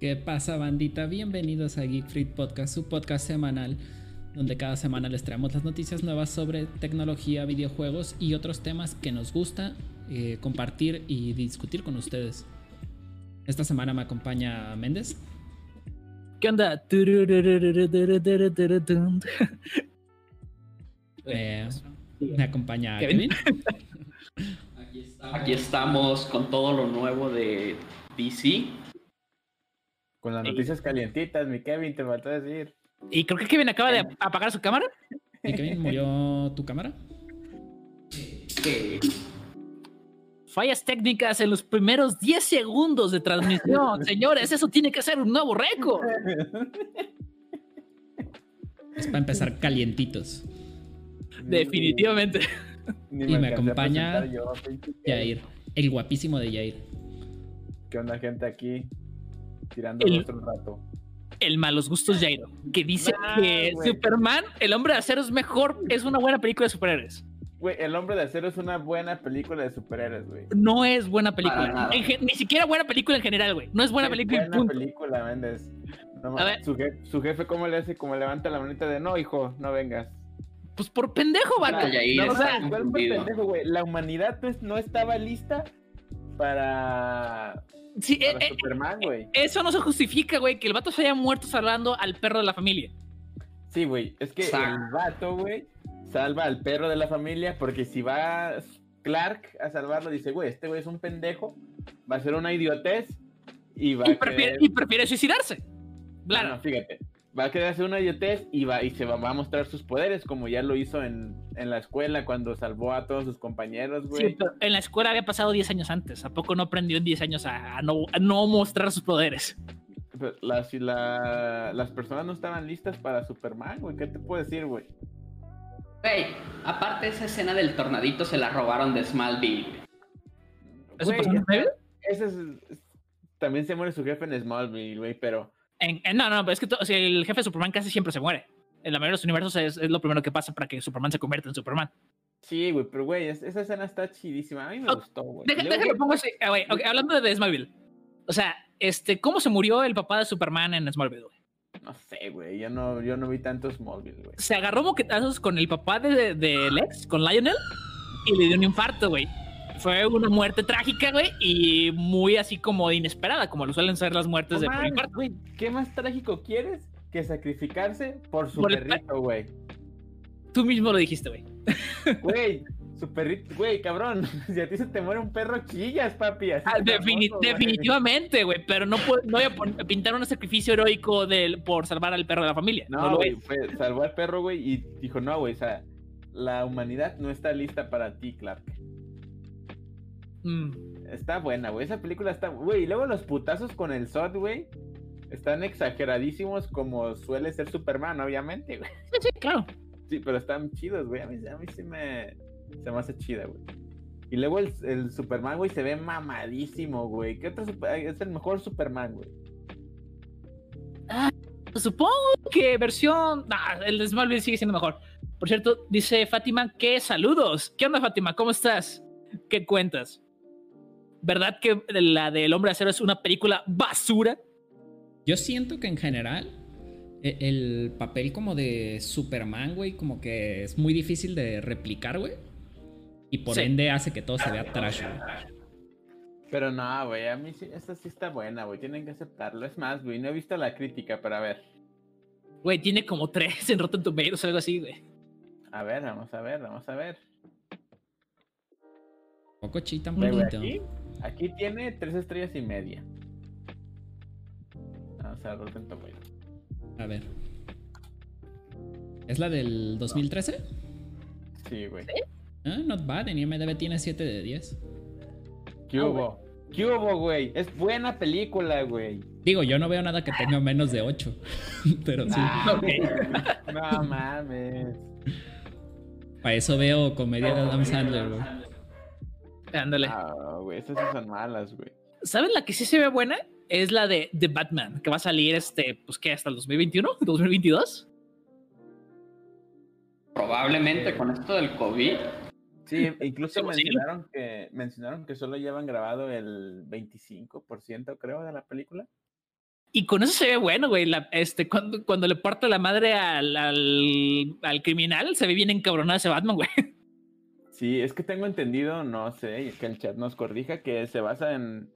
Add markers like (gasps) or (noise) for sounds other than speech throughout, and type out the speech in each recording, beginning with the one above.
¿Qué pasa, bandita? Bienvenidos a Geek Freak Podcast, su podcast semanal, donde cada semana les traemos las noticias nuevas sobre tecnología, videojuegos y otros temas que nos gusta eh, compartir y discutir con ustedes. Esta semana me acompaña Méndez. ¿Qué onda? Eh, me acompaña Kevin. Kevin. Aquí estamos con todo lo nuevo de DC. Con las noticias calientitas, mi Kevin, te faltó decir. Y creo que Kevin acaba de apagar su cámara. ¿Y Kevin murió tu cámara? Fallas técnicas en los primeros 10 segundos de transmisión. (laughs) Señores, eso tiene que ser un nuevo récord. Es para empezar calientitos. Definitivamente. Ni Y me acompaña yo. Jair, el guapísimo de Jair. ¿Qué onda, gente aquí? Tirando El- otro rato. El malos gustos Jairo, que dice Nah, que. Superman, el hombre de acero es mejor, es una buena película de superhéroes. Güey, El Hombre de Acero es una buena película de superhéroes, güey. No es buena película. nada. En gen- ni siquiera buena película en general, güey. No es buena Es película y buena punto. película, Méndez. No, A ver. Su, jefe, su jefe, ¿cómo le hace? Como levanta la manita de no, hijo, no vengas. Pues por pendejo, vato. Jair No, o está sea, ¿cuál fue el confundido. pendejo, güey? La humanidad pues, no estaba lista para, Sí, eh, para eh, Superman, güey. eso no se justifica, güey, que el vato se haya muerto salvando al perro de la familia. Sí, güey. Es que Sa- el vato, güey, salva al perro de la familia porque si va Clark a salvarlo, dice, güey, este güey es un pendejo, va a ser una idiotez y va Y a prefiere, querer... y prefiere suicidarse. Claro. No, no, fíjate. Va a querer hacer una idiotez y, va, y se va, va a mostrar sus poderes, como ya lo hizo en, en la escuela cuando salvó a todos sus compañeros, güey. Sí, pero en la escuela había pasado 10 años antes. ¿A poco no aprendió en 10 años a, a no, a no mostrar sus poderes? Pero Las, la- las personas no estaban listas para Superman, güey. ¿Qué te puedo decir, güey? Güey, aparte esa escena del tornadito se la robaron de Smallville. güey. ¿Eso Güey, pasó en Smallville? ese es, es- También se muere su jefe en Smallville, güey, pero... En- en- no, no, pero es que to- o sea, el jefe de Superman casi siempre se muere. En la mayoría de los universos es, es lo primero que pasa para que Superman se convierta en Superman. Sí, güey, pero güey, es- esa escena está chidísima. A mí me Oh, gustó, güey. Güey, pongo así. ah, hablando de Smallville. O sea, este, ¿cómo se murió el papá de Superman en Smallville? güey? No sé, güey, yo no, yo no vi tanto Smallville, güey. Se agarró moquetazos con el papá de, de Lex, con Lionel, y le dio un infarto, güey. Fue una muerte trágica, güey, y muy así como inesperada, como lo suelen ser las muertes No de infarto. güey, ¿qué más trágico quieres que sacrificarse por su Por perrito, güey? Tú mismo lo dijiste, güey. (laughs) Güey, su perrito, güey, cabrón. (laughs) Si a ti se te muere un perro, chillas, papi. Así Ah, definitivamente, güey, pero no, puedo- no voy a pintar un sacrificio heroico del, por salvar al perro de la familia. No, No, güey, fue- salvó al perro, güey, y dijo, no, güey, o sea, la humanidad no está lista para ti, Clark. Mm. Está buena, güey, esa película está... Güey, y luego los putazos con el Zod, güey, están exageradísimos como suele ser Superman, obviamente, güey. Sí, sí, claro. Sí, pero están chidos, güey, a mí, a mí sí me... Se me hace chida, güey. Y luego el, el Superman, güey, se ve mamadísimo, güey. ¿Qué otro super- Es el mejor Superman, güey. Supongo que versión. Nah, el de Smallville sigue siendo mejor. Por cierto, dice Fátima que saludos. ¿Qué onda, Fátima? ¿Cómo estás? ¿Qué cuentas? ¿Verdad que la del Hombre Acero es una película basura? Yo siento que en general e- el papel como de Superman, güey, como que es muy difícil de replicar, güey. Y por Sí. ende hace que todo se vea trash, güey. Pero no, güey, a mí sí, esta sí está buena, güey. Tienen que aceptarlo. Es más, güey, no he visto la crítica, pero a ver. Güey, tiene como tres en Rotten Tomatoes o algo así, güey. A ver, vamos a ver, vamos a ver. Poco chi tan bonito. Aquí, tiene tres estrellas y media. Vamos a ver, Rotten Tomatoes. A ver. ¿Es la del 2013? Sí, güey. Ah, not bad. En IMDb tiene 7 de 10. ¿Qué Ah, hubo? ¿Qué hubo, güey? Es buena película, güey. Digo, yo no veo nada que tenga menos de 8. (laughs) Pero sí. Ah. (laughs) No mames. Para eso veo comedia de Adam Sandler, güey. Ándale. Ah, güey, esas sí son malas, güey. ¿Saben la que sí se ve buena? Es la de The Batman, que va a salir este, pues qué, hasta el 2021, 2022. (laughs) Probablemente con esto del COVID. Sí, incluso (laughs) sí. mencionaron que mencionaron que solo llevan grabado el 25%, creo, de la película. Y con eso se ve bueno, güey. la- este, cuando, cuando le parte la madre al, al, al criminal, se ve bien encabronado ese Batman, güey. (laughs) Sí, es que tengo entendido, no sé, que el chat nos corrija, que se basa en,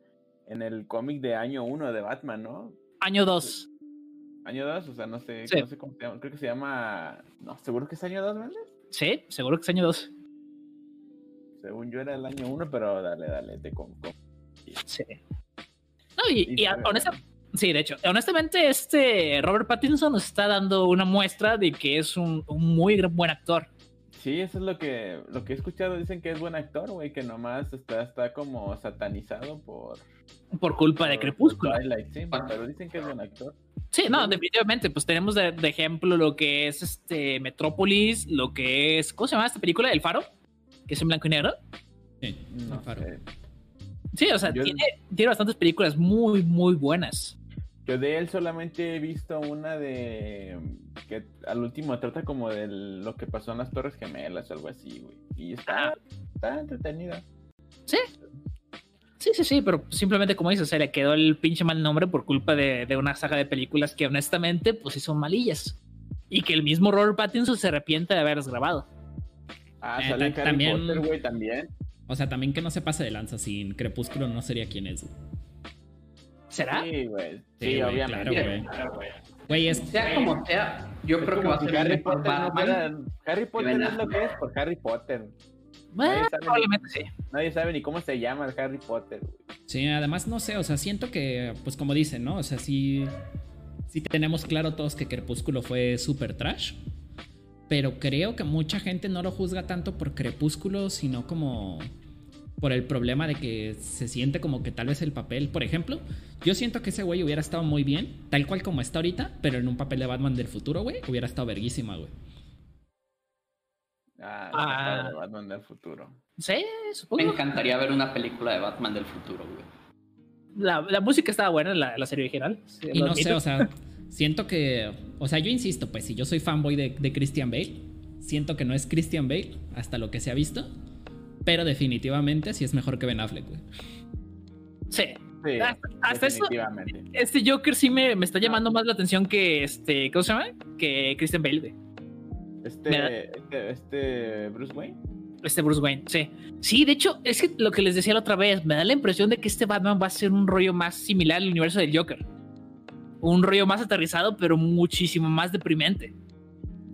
en el cómic de año 1 de Batman, ¿no? Año 2. Año 2, o sea, no sé, Sí. no sé cómo se llama, creo que se llama, no, seguro que es año 2, ¿verdad? Sí, seguro que es año 2. Según yo era el año 1, pero dale, dale, te com- com- Sí. No, y, Y y se ve honesta- sí, de hecho, honestamente, este Robert Pattinson nos está dando una muestra de que es un, un muy gran- buen actor. Sí, eso es lo que, lo que he escuchado, dicen que es buen actor, güey, que nomás está, está como satanizado por... Por culpa de Crepúsculo. sí, pero dicen que es buen actor. Sí, no, definitivamente. Pues tenemos de, de ejemplo lo que es este Metrópolis, lo que es. ¿Cómo se llama esta película? El Faro, que es en blanco y negro. Sí, No el faro. sé. Sí, o sea, Yo- tiene, tiene bastantes películas muy, muy buenas. Yo de él solamente he visto una de que al último trata como de lo que pasó en las Torres Gemelas o algo así, güey. Y está, Ah. está entretenida. Sí, sí, sí, pero simplemente como dices, se le quedó el pinche mal nombre por culpa de, de una saga de películas que honestamente, pues sí son malillas. Y que el mismo Robert Pattinson se arrepiente de haberlas grabado. Ah, Eh, sale Harry también- Potter, güey, también. O sea, también que no se pase de lanza. Sin Crepúsculo no sería quien es. ¿Será? Sí, güey. Sí, obviamente. claro, güey. Es. Sea como sea, yo Es creo que va a ser Harry Potter no Harry Potter es lo que es por Harry Potter. Bueno, Nadie sabe, probablemente sí. nadie sabe ni cómo se llama el Harry Potter, güey. Sí, además no sé, o sea, siento que, pues como dicen, ¿no? O sea, sí, sí tenemos claro todos que Crepúsculo fue super trash, pero creo que mucha gente no lo juzga tanto por Crepúsculo, sino como por el problema de que se siente como que tal vez el papel, por ejemplo, yo siento que ese güey hubiera estado muy bien, tal cual como está ahorita, pero en un papel de Batman del futuro, güey, hubiera estado verguísima, güey. Ah, Ah. Batman del futuro. Sí, Me supongo. encantaría ver una película de Batman del futuro, güey. La, la música estaba buena en la, la serie original. Y no sé, o sea, siento que. O sea, yo insisto, pues si yo soy fanboy de, de Christian Bale, siento que no es Christian Bale hasta lo que se ha visto, pero definitivamente sí es mejor que Ben Affleck, güey. Sí. Sí, Hasta- hasta eso- definitivamente. Este Joker sí me, me está llamando más la atención que este. ¿Cómo se llama? Que Christian Bale. güey. Este, este, este Bruce Wayne. Este Bruce Wayne, sí. Sí, de hecho, es que lo que les decía la otra vez, me da la impresión de que este Batman va a ser un rollo más similar al universo del Joker. Un rollo más aterrizado, pero muchísimo más deprimente.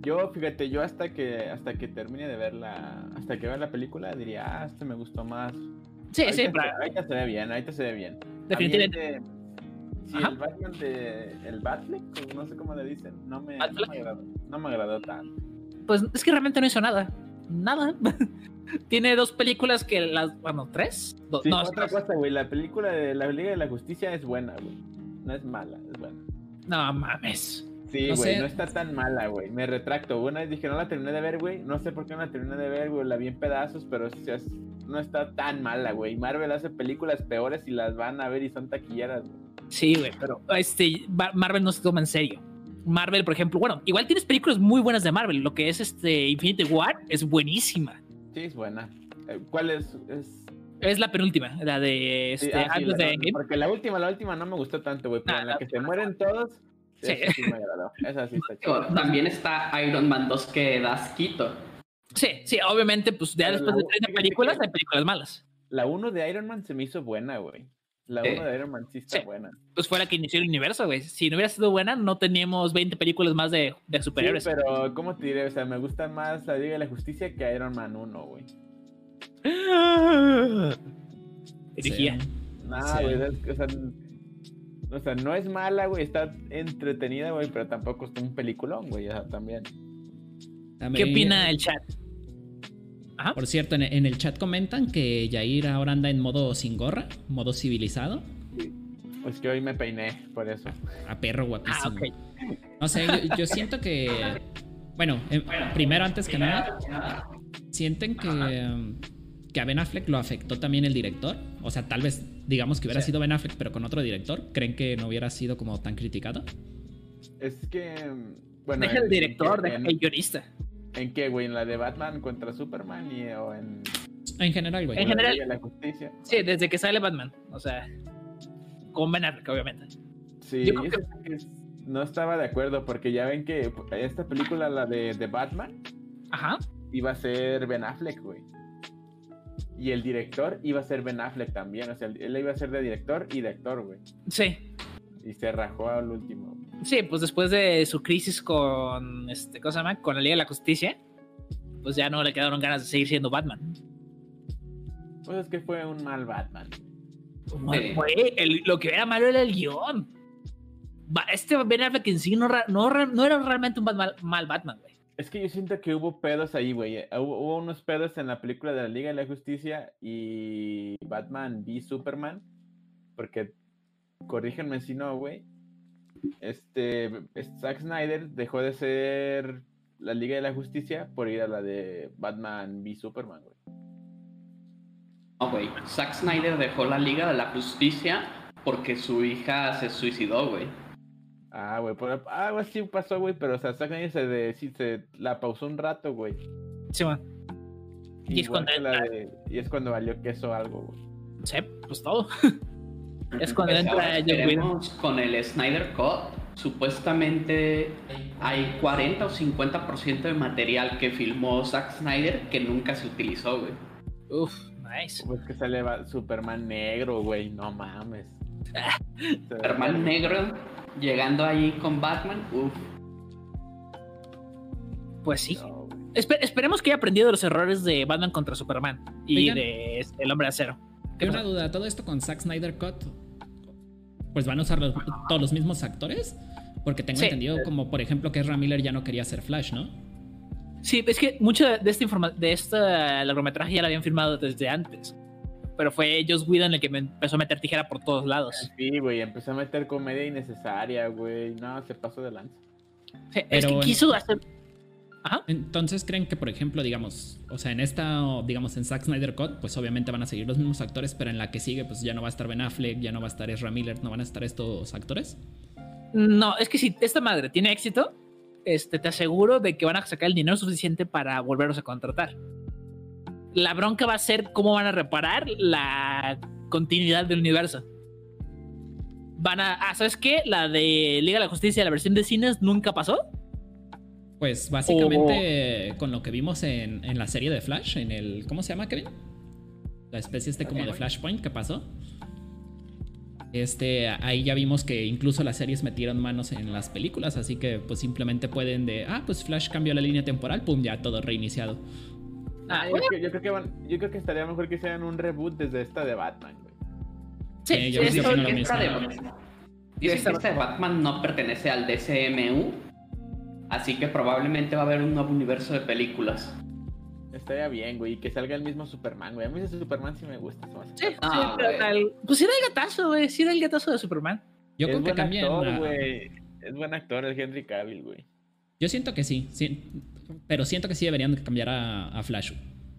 Yo, fíjate, yo hasta que hasta que termine de ver la hasta que vea la película diría, ah, este me gustó más. Sí, ahorita, sí, se, ahorita se ve bien, ahorita se ve bien. Definitivamente. Sí, Ajá. el Batman de el o no sé cómo le dicen, no me, no me agradó, no me agradó tanto. Pues es que realmente no hizo nada. Nada. (laughs) Tiene dos películas que las. Bueno, tres. Do- Sí, no, otra cosa, güey, la película de la Liga de la Justicia es buena, güey. No es mala, es buena. no mames. Sí, No güey, no está tan mala, güey. Me retracto. Una vez dije, no la terminé de ver, güey. No sé por qué no la terminé de ver, güey. La vi en pedazos, pero sí es- no está tan mala, güey. Marvel hace películas peores y las van a ver y son taquilleras, güey. Sí, güey, pero este, Marvel no se toma en serio. Marvel, por ejemplo, bueno, igual tienes películas muy buenas de Marvel. Lo que es este Infinity War es buenísima. Sí, es buena. Eh, ¿Cuál es? es... Es la penúltima, la de sí, este, ah, sí, antes la- de Endgame. Porque la última, la última no me gustó tanto, güey. Pero Ah, en la la que se mueren todos, Sí. sí me agradó. Esa sí está chida. También está Iron Man 2 que da asquito. Sí, sí, obviamente, pues ya después de 30 fíjate películas hay películas malas. La 1 de Iron Man se me hizo buena, güey. La Sí. 1 de Iron Man sí está Sí. buena. Pues fue la que inició el universo, güey. Si no hubiera sido buena, no teníamos 20 películas más de, de superhéroes. Sí, pero ¿cómo te diré? O sea, me gusta más la Liga de la Justicia que Iron Man 1, güey. (gasps) Dirigía. Sí. Nah, Sí. güey, o sea, o sea, no es mala, güey, está entretenida, güey, pero tampoco es un peliculón, güey, o sea, también. ¿Qué opina el chat? Ajá. Por cierto, en, en el chat comentan que Jair ahora anda en modo sin gorra, modo civilizado. Pues que hoy me peiné, por eso. A perro Ah, guapísimo. ok. No sé, yo, yo siento que. Bueno, em, primero, antes que nada, sienten que, que a Ben Affleck lo afectó también el director. O sea, tal vez digamos que hubiera Sí. sido Ben Affleck, pero con otro director. ¿Creen que no hubiera sido como tan criticado? Es que, bueno. Deja el director, deja el guionista. ¿En qué, güey? ¿En la de Batman contra Superman y, o en, En general, güey. En general- la Justicia? Sí, desde que sale Batman. O sea, con Ben Affleck, obviamente. Sí, Yo creo que no estaba de acuerdo porque ya ven que esta película, la de, de Batman, Ajá. iba a ser Ben Affleck, güey. Y el director iba a ser Ben Affleck también. O sea, él iba a ser de director y de actor, güey. Sí. Y se rajó al último. Sí, pues después de su crisis con este, ¿cómo se llama? Con la Liga de la Justicia, pues ya no le quedaron ganas de seguir siendo Batman. Pues es que fue un mal Batman. El- lo que era malo era el guion. Va- Este Ben Affleck en sí no, no, no era realmente un mal Batman, güey. Es que yo siento que hubo pedos ahí, güey. Eh, Hubo, unos pedos en la película de la Liga de la Justicia y Batman v Superman. Porque, corrígenme si no, güey. Este, Zack Snyder dejó de ser la Liga de la Justicia por ir a la de Batman v Superman, güey. No, güey. Zack Snyder dejó la Liga de la Justicia porque su hija se suicidó, güey. Ah, güey, por algo así pasó, güey, pero o sea, Zack Snyder se, de- sí, se la pausó un rato, güey. Sí, man. Y es cuando de- y es cuando valió queso algo, güey. Sí, pues todo. (laughs) Es cuando Pues entra esperemos con el Snyder Cut. Supuestamente hay 40 o 50% de material que filmó Zack Snyder que nunca se utilizó, güey. Uf, nice. Pues que sale va- Superman negro, güey, no mames. Superman negro llegando ahí con Batman. Uf. Pues sí. No, güey. Espe- esperemos que haya aprendido de los errores de Batman contra Superman y Oigan. de este, El Hombre de Acero. ¿Qué Tengo una duda, ¿todo esto con Zack Snyder Cut? Pues van a usar los- todos los mismos actores? Porque tengo Sí. entendido como, por ejemplo, que Ezra Miller ya no quería hacer Flash, ¿no? Sí, es que mucho de esta informa de esta largometraje ya la habían filmado desde antes. Pero fue Joss Whedon el que me empezó a meter tijera por todos lados. Sí, güey, empezó a meter comedia innecesaria, güey. No, se pasó de lanza. Sí, es que quiso hacer. Ajá. Entonces, ¿creen que, por ejemplo, digamos, o sea, en esta, digamos, en Zack Snyder Cut, pues obviamente van a seguir los mismos actores, pero en la que sigue, pues ya no va a estar Ben Affleck, ya no va a estar Ezra Miller, no van a estar estos actores? No, es que si esta madre tiene éxito, este, te aseguro de que van a sacar el dinero suficiente para volverlos a contratar. La bronca va a ser cómo van a reparar la continuidad del universo. Van a. Ah, ¿sabes qué? La de Liga de la Justicia, la versión de cines, nunca pasó. Pues básicamente con lo que vimos en, en la serie de Flash, en el. ¿Cómo se llama, Kevin? La especie este como de Flashpoint que pasó. Este, ahí ya vimos que incluso las series metieron manos en las películas, así que pues simplemente pueden de, ah, pues Flash cambió la línea temporal, pum, ya todo reiniciado. Ah, yo, creo, yo creo que van- yo creo que estaría mejor que hicieran un reboot desde esta de Batman, güey. sí, Sí, yo sí, creo esto- que no lo Esta de- mismo. Dicen Esta- este Batman no pertenece al DCMU, así que probablemente va a haber un nuevo universo de películas. Estaría bien, güey, que salga el mismo Superman, güey. A mí ese Superman sí me gusta. Sí, sí, Ah, pero güey. al- pues sí era el gatazo, güey. Sí era el gatazo de Superman. Yo es creo que buen actor, güey. Es buen actor el Henry Cavill, güey. Yo siento que sí, sí, pero siento que sí deberían de cambiar a, a Flash.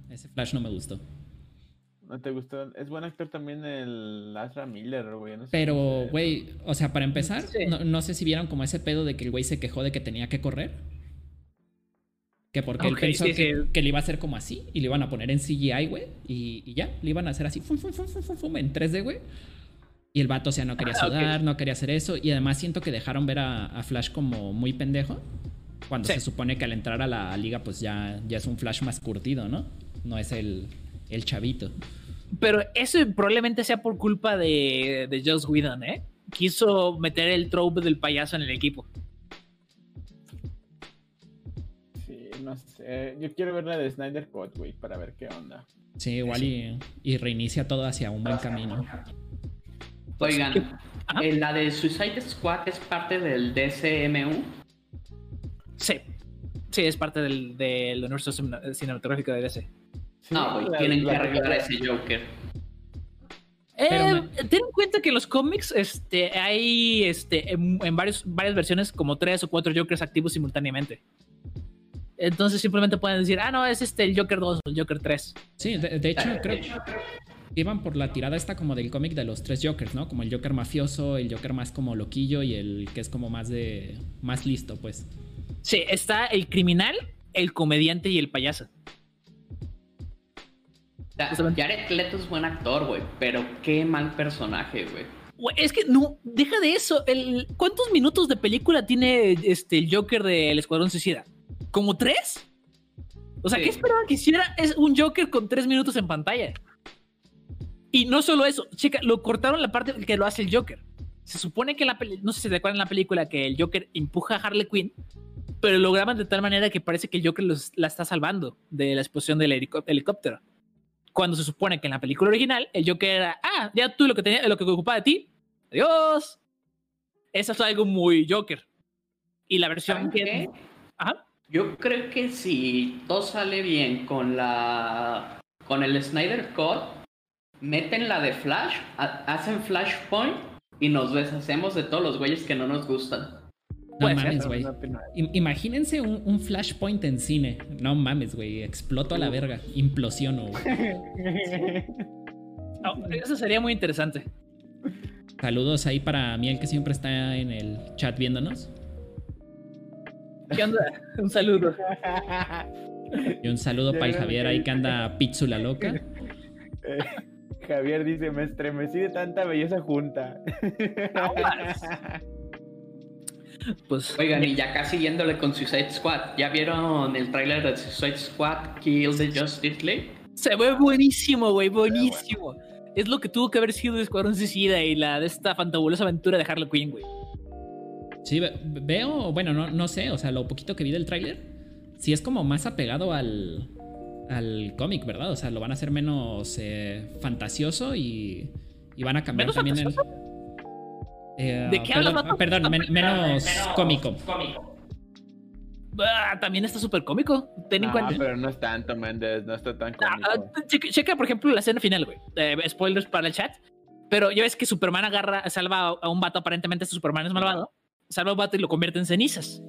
Ese Flash no me gustó. ¿No te gustó? Es buen actor también el Ezra Miller, güey. no sé Pero, güey, o sea, para empezar, Sí. no, no sé si vieron como ese pedo de que el güey se quejó de que tenía que correr. Que porque Ok, él pensó sí, que, sí. que le iba a hacer como así y le iban a poner en CGI, güey. Y, y ya, le iban a hacer así, fum, fum, fum, fum, fum, fum, en 3D, güey. Y el vato, o sea, no quería Ah, sudar, no quería hacer eso. Y además siento que dejaron ver a, a Flash como muy pendejo. Cuando Sí. se supone que al entrar a la liga, pues ya, ya es un Flash más curtido, ¿no? No es el, el chavito. Pero eso probablemente sea por culpa de, de Joss Whedon, ¿eh? Quiso meter el trope del payaso en el equipo. Sí, no sé. Yo quiero ver la de Snyder Cut, güey, para ver qué onda. Sí, igual Y, y reinicia todo hacia un buen camino. Oigan, eh, la de Suicide Squad es parte del DCMU. Sí. Sí, es parte del, del universo cine- cinematográfico de DC. Sí, No, güey, la- tienen la- que arreglar la- ese Joker. Eh, me- Ten en cuenta que en los cómics este, hay este, en, en varios, varias versiones como tres o cuatro Jokers activos simultáneamente. Entonces simplemente pueden decir, ah, no, es este el Joker 2 o el Joker 3. Sí, de, de hecho, creo que iban por la tirada esta como del cómic de los tres Jokers, ¿no? Como el Joker mafioso, el Joker más como loquillo y el que es como más de. más listo, pues. Sí, está el criminal, el comediante y el payaso. Jared Leto es buen actor, güey, pero qué mal personaje, güey. Es que no, deja de eso. El, ¿Cuántos minutos de película tiene este, el Joker del Escuadrón Suicida? ¿Como tres? O sea, ¿qué esperaban que hiciera? Es un Joker con tres minutos en pantalla. Y no solo eso, chica, lo cortaron la parte que lo hace el Joker. Se supone que la no sé si te acuerdan en la película que el Joker empuja a Harley Quinn, pero lo graban de tal manera que parece que el Joker la está salvando de la explosión del helicóptero. Cuando se supone que en la película original el Joker era, ah, ya tú lo que tenía, lo que ocupaba de ti, adiós. Eso es algo muy Joker. Y la versión que... Ajá. Yo creo que si todo sale bien con la con el Snyder Cut, meten la de Flash, hacen Flashpoint y nos deshacemos de todos los güeyes que no nos gustan. No mames, güey. Imagínense un, Flashpoint en cine. No mames, güey. Exploto a la verga. Implosiono, güey. (laughs) eso sería muy interesante. Saludos ahí para Miel que siempre está en el chat viéndonos. ¿Qué onda? Un saludo. Y un saludo para el Javier ahí que anda pizzula loca. Javier dice, me estremecí de tanta belleza junta. (laughs) Pues, Oigan, y ya casi yéndole con Suicide Squad, ¿ya vieron el tráiler de Suicide Squad Kill the Justice League? Se ve buenísimo, güey, buenísimo. Es lo que tuvo que haber sido Escuadrón Suicida y la de esta fantabulosa aventura de Harley Quinn, güey. Sí, veo, bueno, no, no sé, o sea, lo poquito que vi del tráiler, sí es como más apegado al, al cómic, ¿verdad? O sea, lo van a hacer menos eh, fantasioso y, y, van a cambiar también el... Eh, ¿De qué perdón, perdón menos, cómico. Ah, también está súper cómico. Ten en cuenta. pero no es tanto, Méndez. No está tan ah, cómico. checa, por ejemplo, la escena final, güey. spoilers para el chat. Pero ya ves que Superman agarra, salva a un vato, aparentemente este Superman es malvado. Salva a un vato y lo convierte en cenizas.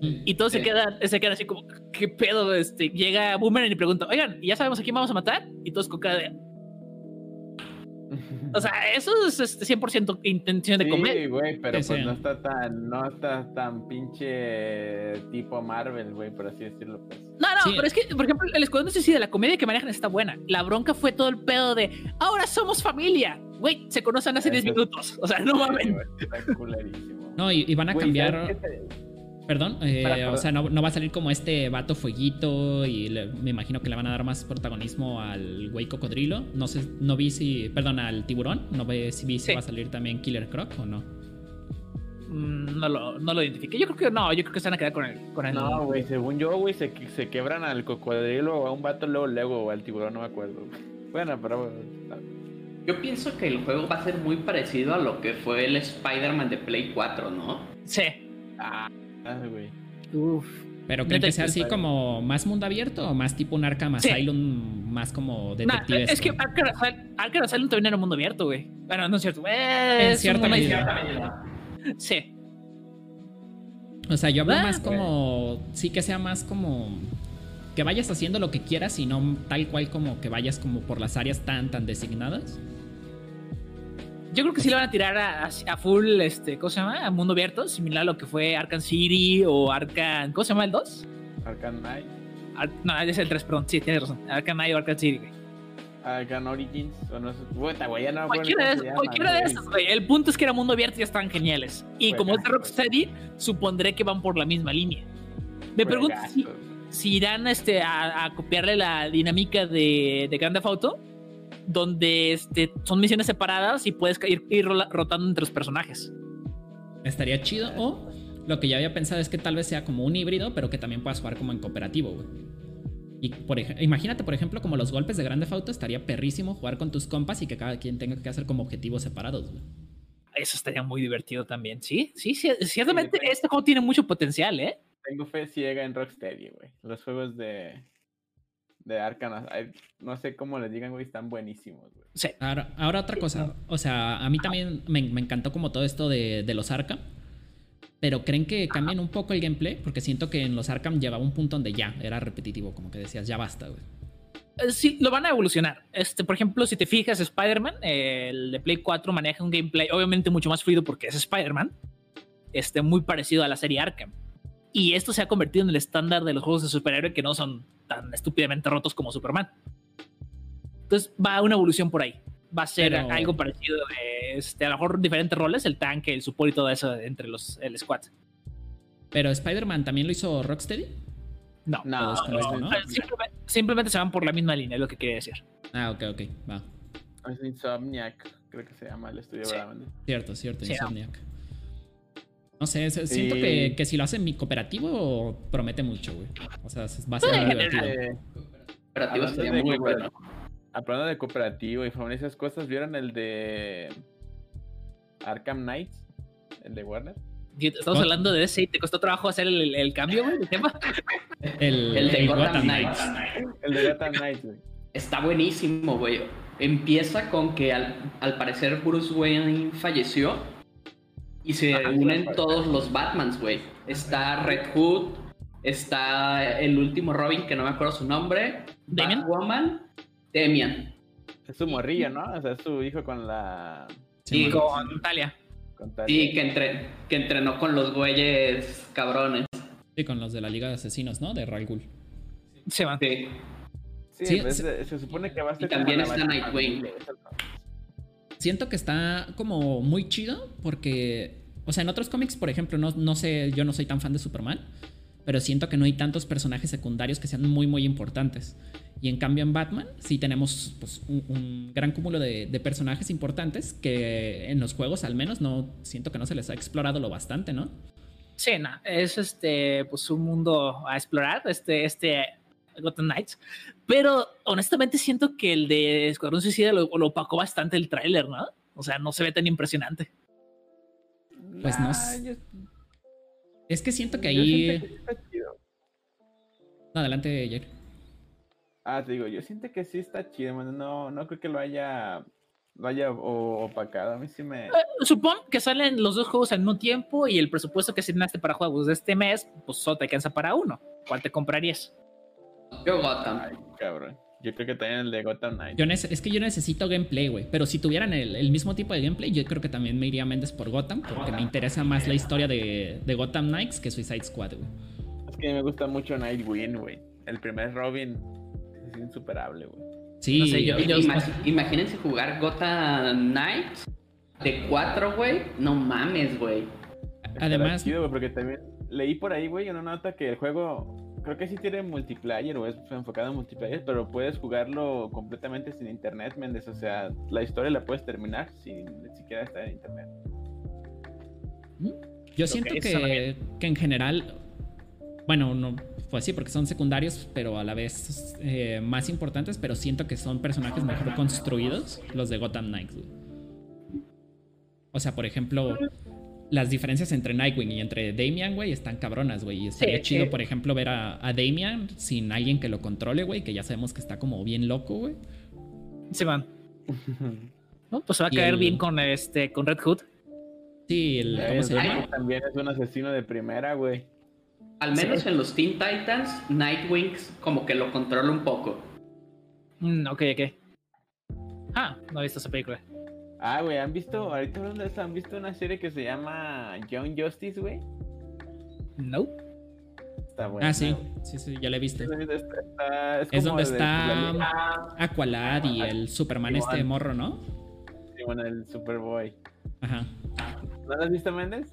Y todo se, queda, se queda así como, ¿qué pedo? Este, llega Boomerang y pregunta, oigan, ¿ya sabemos a quién vamos a matar? Y todos con cara de, (laughs) o sea, eso es este 100% intención de comer. Sí, güey, pero pues no está tan, no está tan pinche tipo Marvel, güey, por así decirlo, pues. No, no, pero es que, por ejemplo, el Escuadrón de la comedia que manejan está buena. La bronca fue todo el pedo de, ahora somos familia. Güey, se conocen hace 10 minutos. O sea, no mames. No, y, van a cambiar... Perdón, eh, o sea, no, va a salir como este vato fueguito y me imagino que le van a dar más protagonismo al güey cocodrilo. No sé, no vi si, perdón, al tiburón. No ve si vi si va a salir también Killer Croc o no. Mm, no lo, no lo identifiqué. Yo creo que no, yo creo que se van a quedar con el. Con el... No, güey, según yo, güey, se, se quebran al cocodrilo o a un vato luego, luego, o al tiburón, no me acuerdo. Bueno, pero. Yo pienso que el juego va a ser muy parecido a lo que fue el Spider-Man de Play 4, ¿no? Sí. Ah. Pero creen que sea así como más mundo abierto o más tipo un Arkham Asylum, más como detective. es que Arkham, Asylum también era un mundo abierto, güey. Bueno, no es cierto. en cierta medida. Sí. O sea, yo hablo ah, más como. Sí, que sea más como. Que vayas haciendo lo que quieras y no tal cual como que vayas como por las áreas tan, tan designadas. Yo creo que sí le van a tirar a, full, este, ¿cómo se llama? A mundo abierto, similar a lo que fue Arkham City o Arkham. ¿Cómo se llama el 2? Arkham Knight. no, es el 3, perdón. Sí, tienes razón. Arkham Knight o Arkham City, güey. Arkham Origins. O no sé. Puta, güey, ya no Cualquiera, de, cualquiera de esos, güey. El punto es que era mundo abierto y están geniales. Y como es de Rocksteady, supondré que van por la misma línea. Me pregunto si, si, irán este, a, copiarle la dinámica de, de Grand Theft Auto donde este, son misiones separadas y puedes ir, ir rotando entre los personajes. Estaría chido. O lo que ya había pensado es que tal vez sea como un híbrido, pero que también puedas jugar como en cooperativo, güey. Y por imagínate, por ejemplo, como los golpes de Grande Auto, estaría perrísimo jugar con tus compas y que cada quien tenga que hacer como objetivos separados, güey. Eso estaría muy divertido también, sí, sí, ciertamente este juego tiene mucho potencial, ¿eh? Tengo fe ciega en Rocksteady, güey. Los juegos de, de Arkham. No sé cómo les digan, güey, están buenísimos, güey. Sí. Ahora, ahora otra cosa. O sea, a mí también me, encantó como todo esto de, los Arkham. Pero creen que cambien un poco el gameplay, porque siento que en los Arkham llevaba un punto donde ya era repetitivo, como que decías, ya basta, güey. Eh, sí, lo van a evolucionar. Este, por ejemplo, si te fijas, Spider-Man, el de Play 4 maneja un gameplay obviamente mucho más fluido porque es Spider-Man, este, muy parecido a la serie Arkham. Y esto se ha convertido en el estándar de los juegos de superhéroe que no son tan estúpidamente rotos como Superman. Entonces va una evolución por ahí. Va a ser Pero- algo parecido de, este, a lo mejor diferentes roles, el tanque, el support y todo eso entre los, el squad. Pero Spider-Man también lo hizo Rocksteady. No. No, ¿no? Ah, Simplemente, simplemente se van por la misma línea, es lo que quería decir. Ah, ok, ok, va. Es Insomniac, creo que se llama el estudio Sí. Cierto, cierto, Sí, no. Insomniac. No sé, siento Sí. que, que si lo hacen mi cooperativo promete mucho, güey. O sea, va a ser muy divertido. Eh, Operativo Hablando sería de muy cooper- bueno. hablando de cooperativo y con esas cosas, ¿vieron el de Arkham Knights? El de Warner. Estamos hablando de ese y te costó trabajo hacer el, el cambio, güey, el tema. El, El de el Gotham Gotham Knights. El de Gotham Knights, güey. Está buenísimo, güey. Empieza con que al, al parecer Bruce Wayne falleció y se Ajá, unen claro. todos los Batmans, güey. Está Red Hood, está el último Robin que no me acuerdo su nombre, ¿Damian? Batwoman, Damian. Es su morrillo, ¿no? O sea, es su hijo con la. Sí, Con Talia. Con Talia. Sí, que, entre, que entrenó con los güeyes cabrones. Sí, con los de la Liga de Asesinos, ¿no? De Ra'al Ghul. Se van. Sí. Sí, Sí, pues, sí. Se, se supone que va a ser. Y también está Nightwing. Siento que está como muy chido porque, o sea, en otros cómics, por ejemplo, no, no sé, yo no soy tan fan de Superman, pero siento que no hay tantos personajes secundarios que sean muy, muy importantes. Y en cambio en Batman sí tenemos pues, un, gran cúmulo de, de personajes importantes que en los juegos al menos no siento que no se les ha explorado lo bastante, ¿no? Sí, no, es este, pues un mundo a explorar, este, este Gotham Knights. Pero honestamente siento que el de Escuadrón Suicida lo, lo opacó bastante el tráiler, ¿no? O sea, no se ve tan impresionante. Pues no sé. yo- Es que siento que ahí... que. No, adelante, Jair. Ah, te digo, yo siento que sí está chido, man. No, no creo que lo haya, lo haya o- opacado. A mí sí me. Eh, Supongo que salen los dos juegos al mismo tiempo y el presupuesto que asignaste para juegos de este mes, pues solo te alcanza para uno. ¿Cuál te comprarías? Yo Gotham. Ay, cabrón. Yo creo que también el de Gotham Knight. Yo es que yo necesito gameplay, güey. Pero si tuvieran el, el mismo tipo de gameplay, yo creo que también me iría a Méndez por Gotham, porque me interesa más la historia de, de Gotham Knights que Suicide Squad, güey. Es que me gusta mucho Nightwing, güey. El primer Robin es insuperable, güey. Sí, No sé, yo- yo- Ima- imagínense jugar Gotham Knights de 4, güey. No mames, güey. Además, chido, güey, porque también leí por ahí, güey, una nota que el juego. Creo que sí tiene multiplayer o es enfocado en multiplayer, pero puedes jugarlo completamente sin internet, Méndez. O sea, la historia la puedes terminar sin ni siquiera estar en internet. yo siento que, que en general, bueno, no, pues sí, porque son secundarios, pero a la vez eh, más importantes, pero siento que son personajes mejor construidos los de Gotham Knights. O sea, por ejemplo, las diferencias entre Nightwing y entre Damian, güey, están cabronas, güey. Y estaría Sí, chido, sí. por ejemplo, ver a, a Damian sin alguien que lo controle, güey, que ya sabemos que está como bien loco, güey. Se van. (laughs) ¿no? Pues se va a Y caer el- bien con este con Red Hood. Sí, el, ¿cómo Es- se llama? También es un asesino de primera, güey. Al menos en los Teen Titans, Nightwing como que lo controla un poco. Mm, ok, ok. Ah, no he visto esa película. Ah, güey, ¿han visto, ahorita hablando de eso, ¿han visto una serie que se llama Young Justice, güey? No. Está buena. Ah, sí, sí, sí, ya la he visto. Está- está- Es donde de- está la liga- Aqualad y el Superman este morro, ¿no? sí, bueno, el Superboy. Ajá. ¿No la has visto, Méndez?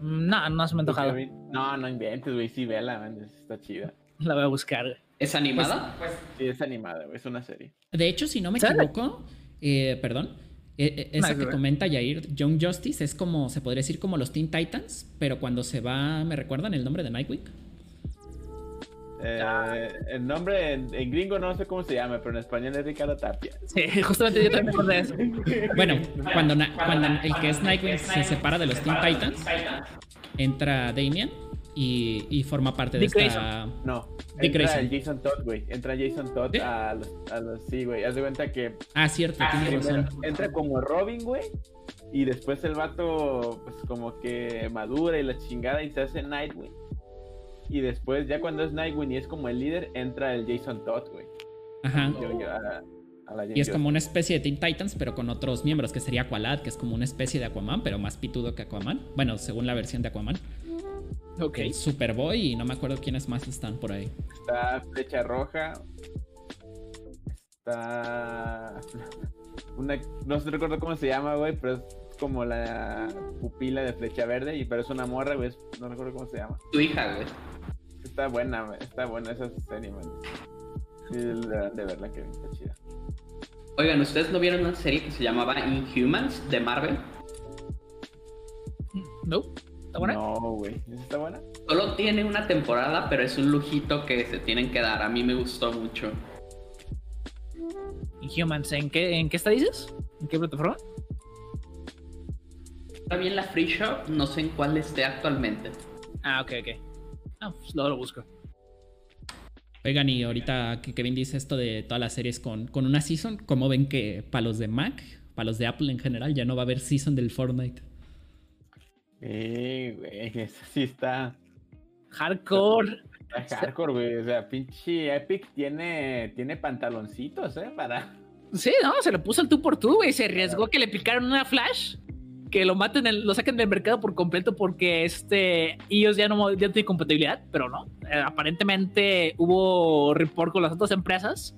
Mm, No, no se me ha antojado. No, no inventes, güey, sí, vela, Méndez, está chida. La voy a buscar. ¿Es animada? Sí, es animada, güey, es una serie. De hecho, si no me equivoco, eh, perdón, eh, eh, esa que comenta Yair, Young Justice, es como, se podría decir como los Teen Titans, pero cuando se va, ¿me recuerdan el nombre de Nightwing? Eh, el nombre en, en gringo no sé cómo se llama, pero en español es Ricardo Tapia. Sí, justamente yo también de eso. (laughs) Bueno, cuando, el que es Nightwing se separa de los Teen Titans, entra Damian y, y forma parte de esta... No, Dick entra Grayson. el Jason Todd, güey. Entra Jason Todd ¿Sí? a, los, a los. Sí, güey. Haz de cuenta que Ah, cierto, primero razón. entra como Robin, güey. Y después el vato, pues como que madura y la chingada y se hace Nightwing. Y después, ya cuando es Nightwing y es como el líder, entra el Jason Todd, güey. Ajá. Yo- yo- a- a la Y es como una especie de Teen Titans, pero con otros miembros, que sería Aqualad, que es como una especie de Aquaman, pero más pitudo que Aquaman. Bueno, según la versión de Aquaman. Ok. El Superboy y no me acuerdo quiénes más están por ahí. Está Flecha Roja. Está. una, no sé recuerdo cómo se llama, güey, pero es como la pupila de flecha verde, y pero es una morra, güey, no recuerdo cómo se llama. Tu hija, güey. Está buena, güey, está buena esa serie, man. Sí, de, de verdad que está chida. Oigan, ¿ustedes no vieron una serie que se llamaba Inhumans de Marvel? No, ¿está buena? No, güey, ¿esa está buena? Solo tiene una temporada, pero es un lujito que se tienen que dar. A mí me gustó mucho. Inhumans, ¿en qué, ¿en qué está dices? ¿En qué plataforma? Está bien la Free Shop, no sé en cuál esté actualmente. Ah, ok, ok. Ah, pues luego lo busco. Oigan, y ahorita que Kevin dice esto de todas las series con, con una season, ¿cómo ven que para los de Mac, para los de Apple en general, ya no va a haber season del Fortnite? Eh, güey, (laughs) eso sí está. Hardcore. Está hardcore, güey. O sea, pinche Epic tiene, tiene pantaloncitos, ¿eh? Para. Sí, no, se lo puso al tú por tú, güey. Se arriesgó que le picaron una flash, que lo maten, el- lo saquen del mercado por completo porque este ellos ya no, ya no tienen compatibilidad, pero no. Eh, aparentemente hubo report con las otras empresas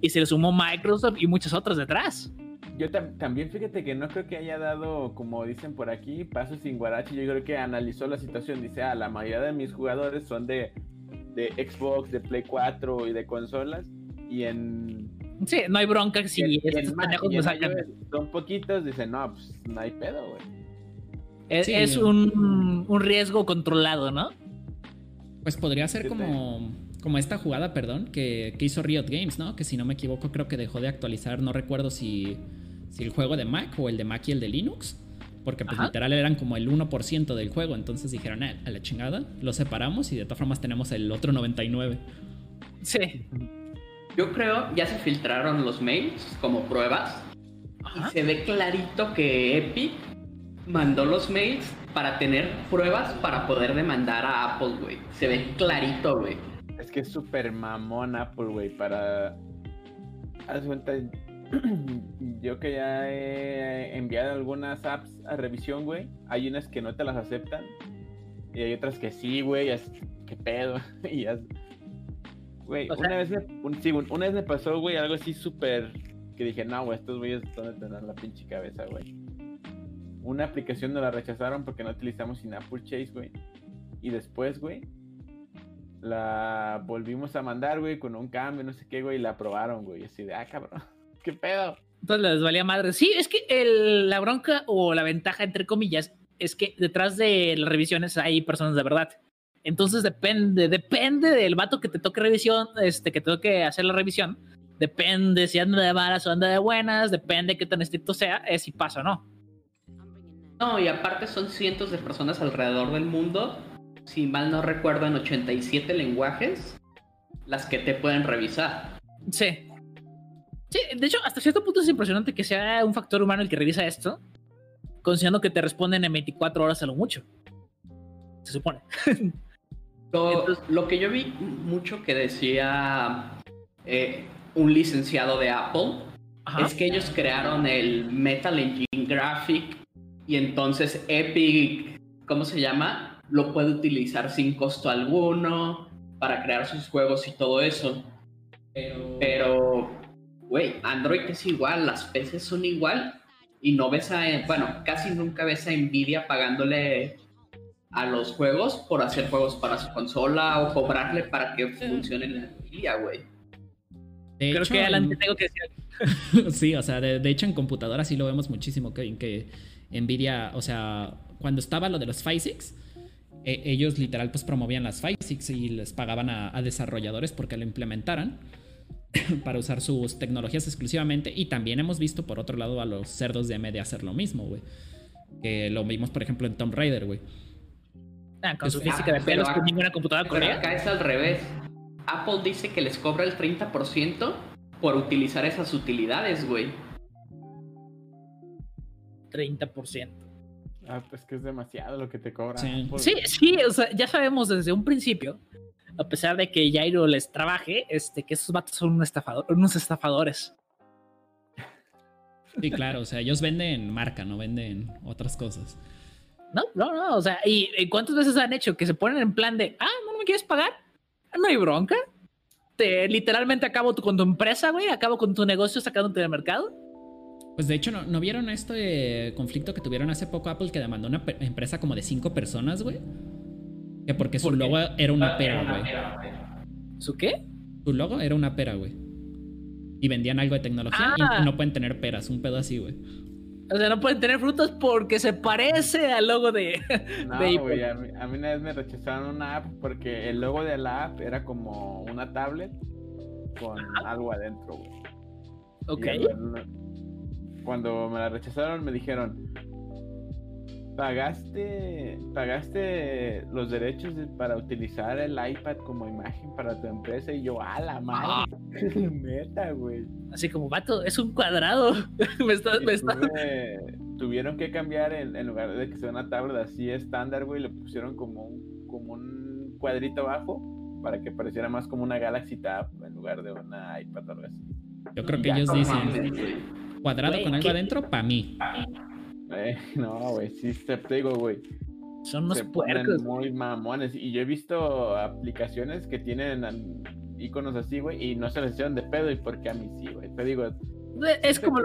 y se le sumó Microsoft y muchas otras detrás. Yo tam- también fíjate que no creo que haya dado, como dicen por aquí, paso sin guarache. Yo creo que analizó la situación. Dice, ah, la mayoría de mis jugadores son de, de Xbox, de Play 4 y de consolas. Y en, Sí, no hay bronca si y en- estos son poquitos. Dicen, no, pues no hay pedo, güey. Es, Sí. es un, un riesgo controlado, ¿no? Pues podría ser como, como esta jugada, perdón, que, que hizo Riot Games, ¿no? Que si no me equivoco creo que dejó de actualizar, no recuerdo si, si el juego de Mac o el de Mac y el de Linux. Porque pues Ajá. literal eran como el 1% del juego, entonces dijeron, "Ah, a la chingada, lo separamos y de todas formas tenemos el otro 99%. Sí. Yo creo ya se filtraron los mails como pruebas Ajá. y se ve clarito que Epic mandó los mails para tener pruebas para poder demandar a Apple, güey. Se ve clarito, güey. Es que es súper mamón Apple, güey, para... Haz cuenta, (clears throat) yo que ya he enviado algunas apps a revisión, güey, hay unas que no te las aceptan y hay otras que sí, güey. ¿Qué pedo? (laughs) y ya... Güey, sea- una, vez me, un- sí, un- una vez me pasó, güey, algo así súper... Que dije, no, güey, estos güeyes dónde tendrán la pinche cabeza, güey. Una aplicación nos la rechazaron porque no utilizamos sin Apple Chase, güey. Y después, güey, la volvimos a mandar, güey, con un cambio, no sé qué, güey, y la aprobaron, güey. Así de, ah, cabrón, ¿qué pedo? Entonces les valía madre. Sí, es que el- la bronca o la ventaja, entre comillas, es que detrás de las revisiones hay personas de verdad. Entonces depende, depende del vato que te toque revisión, este, que te toque hacer la revisión. Depende si anda de malas o anda de buenas, depende qué tan estricto sea, es si pasa o no. No, y aparte son cientos de personas alrededor del mundo, si mal no recuerdo, en 87 lenguajes, las que te pueden revisar. Sí. Sí, de hecho, hasta cierto punto es impresionante que sea un factor humano el que revisa esto, considerando que te responden en 24 horas a lo mucho. Se supone. (laughs) Lo, Entonces- lo que yo vi mucho que decía eh, un licenciado de Apple Ajá. es que ellos crearon el Metal Engine Graphic y entonces Epic, ¿cómo se llama? Lo puede utilizar sin costo alguno para crear sus juegos y todo eso. Pero, güey, Android es igual, las PCs son igual y no ves a, bueno, casi nunca ves a Nvidia pagándole a los juegos por hacer juegos para su consola o cobrarle para que funcione en Nvidia, güey. De Creo hecho, que Alan en- te tengo que decir. (laughs) sí, o sea, de, de hecho en computadora sí lo vemos muchísimo, Kevin, que Nvidia, o sea, cuando estaba lo de los PhySix, eh, ellos literal pues promovían las PhySix y les pagaban a, a desarrolladores porque lo implementaran (coughs) para usar sus tecnologías exclusivamente y también hemos visto por otro lado a los cerdos de AMD hacer lo mismo, güey. Que lo vimos por ejemplo en Tomb Raider, güey. Ah, con su Ah, física de pero pelos que acá- ninguna computadora Pero corría. acá es al revés. Apple dice que les cobra el 30% por utilizar esas utilidades, güey. 30%. Ah, pues que es demasiado lo que te cobran. Sí. Apple. Sí, sí, o sea, ya sabemos desde un principio, a pesar de que Jairo les trabaje, este, que esos vatos son un estafador, unos estafadores. Sí, claro, o sea, ellos venden marca, no venden otras cosas. No, no, no, o sea, ¿y, y cuántas veces han hecho que se ponen en plan de, ah, no, no me quieres pagar? No hay bronca. Te literalmente acabo tu- con tu empresa, güey, acabo con tu negocio sacándote del mercado. Pues de hecho, ¿no, ¿no vieron este conflicto que tuvieron hace poco Apple que demandó una empresa como de cinco personas, güey? Que porque su logo era una pera, güey. ¿Su qué? Su logo era una pera, güey. Y vendían algo de tecnología y- Ah. y no pueden tener peras, un pedo así, güey. O sea, no pueden tener frutas porque se parece al logo de. No, de a mí, a mí una vez me rechazaron una app porque el logo de la app era como una tablet con algo adentro, güey. Ok. Al Cuando me la rechazaron me dijeron, pagaste, pagaste los derechos de- para utilizar el iPad como imagen para tu empresa y yo, a la madre, (laughs) neta, güey. Así como, vato, es un cuadrado. (laughs) me está, Y me está- tuve- tuvieron que cambiar en, en lugar de que sea una tablet así estándar, güey, le pusieron como un, como un cuadrito abajo para que pareciera más como una Galaxy Tab en lugar de una iPad o algo así. Yo creo que Ya, ellos dicen cuadrado Güey, con algo ¿qué? adentro, pa' mí. Eh, (laughs) no, güey, sí, te digo, güey. Son unos se puercos. muy mamones. Y yo he visto aplicaciones que tienen iconos así, güey, y no se les hicieron de pedo, y porque a mí sí, güey. Te digo, Es como.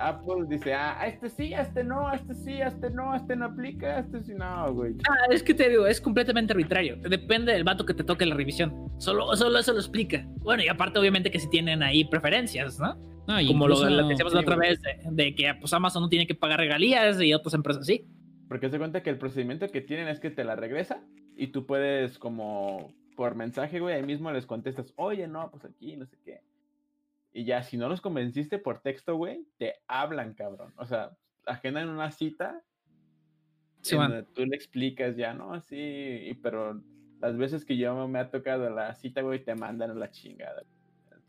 Apple dice, ah, este sí, este no, este sí, este no, este no aplica, este sí, no, güey. Ah, es que te digo, es completamente arbitrario. Depende del vato que te toque la revisión. Solo, solo eso lo explica. Bueno, y aparte, obviamente, que si tienen ahí preferencias, ¿no? No, y Como lo, incluso- lo que decíamos la sí, otra güey. vez, de, de que pues, Amazon no tiene que pagar regalías y otras empresas sí. Porque se cuenta que el procedimiento que tienen es que te la regresa y tú puedes como por mensaje, güey, ahí mismo les contestas, oye, no, pues aquí, no sé qué. Y ya, si no los convenciste por texto, güey, te hablan, cabrón. O sea, agendan una cita Sí, en donde tú le explicas ya, ¿no? Así, y- pero las veces que yo me ha tocado la cita, güey, te mandan a la chingada.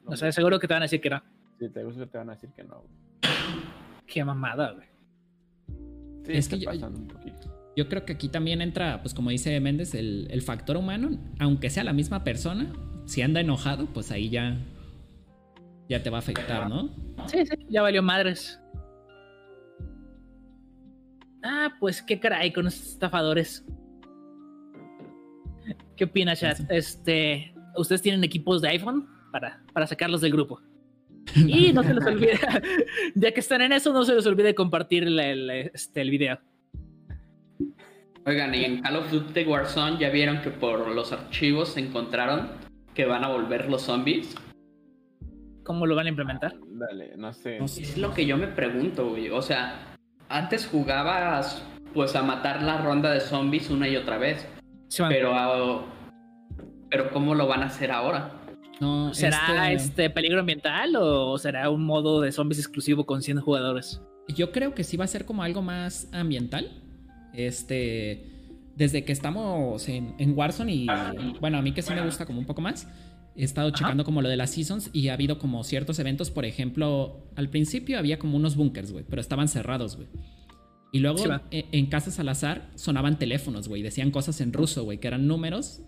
O sea, seguro que te van a decir que no. Si te gusta, te van a decir que no, güey. Qué mamada, güey. Sí, Es que yo- un poquito. Yo creo que aquí también entra, pues como dice Méndez, el, el factor humano. Aunque sea la misma persona, si anda enojado, pues ahí ya, ya te va a afectar, ¿no? Sí, sí, ya valió madres. Ah, pues qué caray con estos estafadores. ¿Qué opina, chat? Sí. Este, ¿ustedes tienen equipos de iPhone para, para sacarlos del grupo? (laughs) Y no se les olvide, (laughs) ya que están en eso, no se les olvide compartir el, el, este, el video. Oigan, y en Call of Duty Warzone ya vieron que por los archivos se encontraron que van a volver los zombies. ¿Cómo lo van a implementar? Dale, no sé. No sé. Es lo que yo me pregunto, güey. O sea, antes jugabas pues a matar la ronda de zombies una y otra vez. Sí. Pero, ah, pero ¿cómo lo van a hacer ahora? No, ¿Será este, este... peligro ambiental o será un modo de zombies exclusivo con 100 jugadores? Yo creo que sí va a ser como algo más ambiental. Este. Desde que estamos en, en Warzone y. Bueno, a mí que sí me gusta como un poco más. He estado checando como lo de las seasons y ha habido como ciertos eventos. Por ejemplo, al principio había como unos bunkers, güey, pero estaban cerrados, güey. Y luego Sí, va. e- en casas al azar sonaban teléfonos, güey. Decían cosas en ruso, güey, que eran números.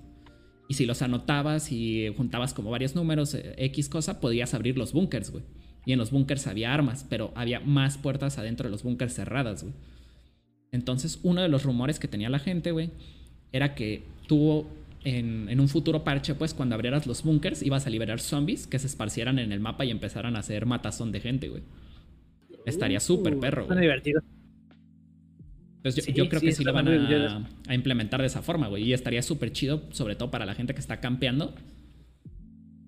Y si los anotabas y juntabas como varios números, eh, X cosa, podías abrir los bunkers, güey. Y en los bunkers había armas, pero había más puertas adentro de los bunkers cerradas, güey. Entonces, uno de los rumores que tenía la gente, güey, era que tú en, en un futuro parche, pues cuando abrieras los bunkers, ibas a liberar zombies que se esparcieran en el mapa y empezaran a hacer matazón de gente, güey. Estaría súper perro, Suena güey. divertido. Entonces, yo, Sí, yo creo sí, que sí lo van a, a implementar de esa forma, güey. Y estaría súper chido, sobre todo para la gente que está campeando.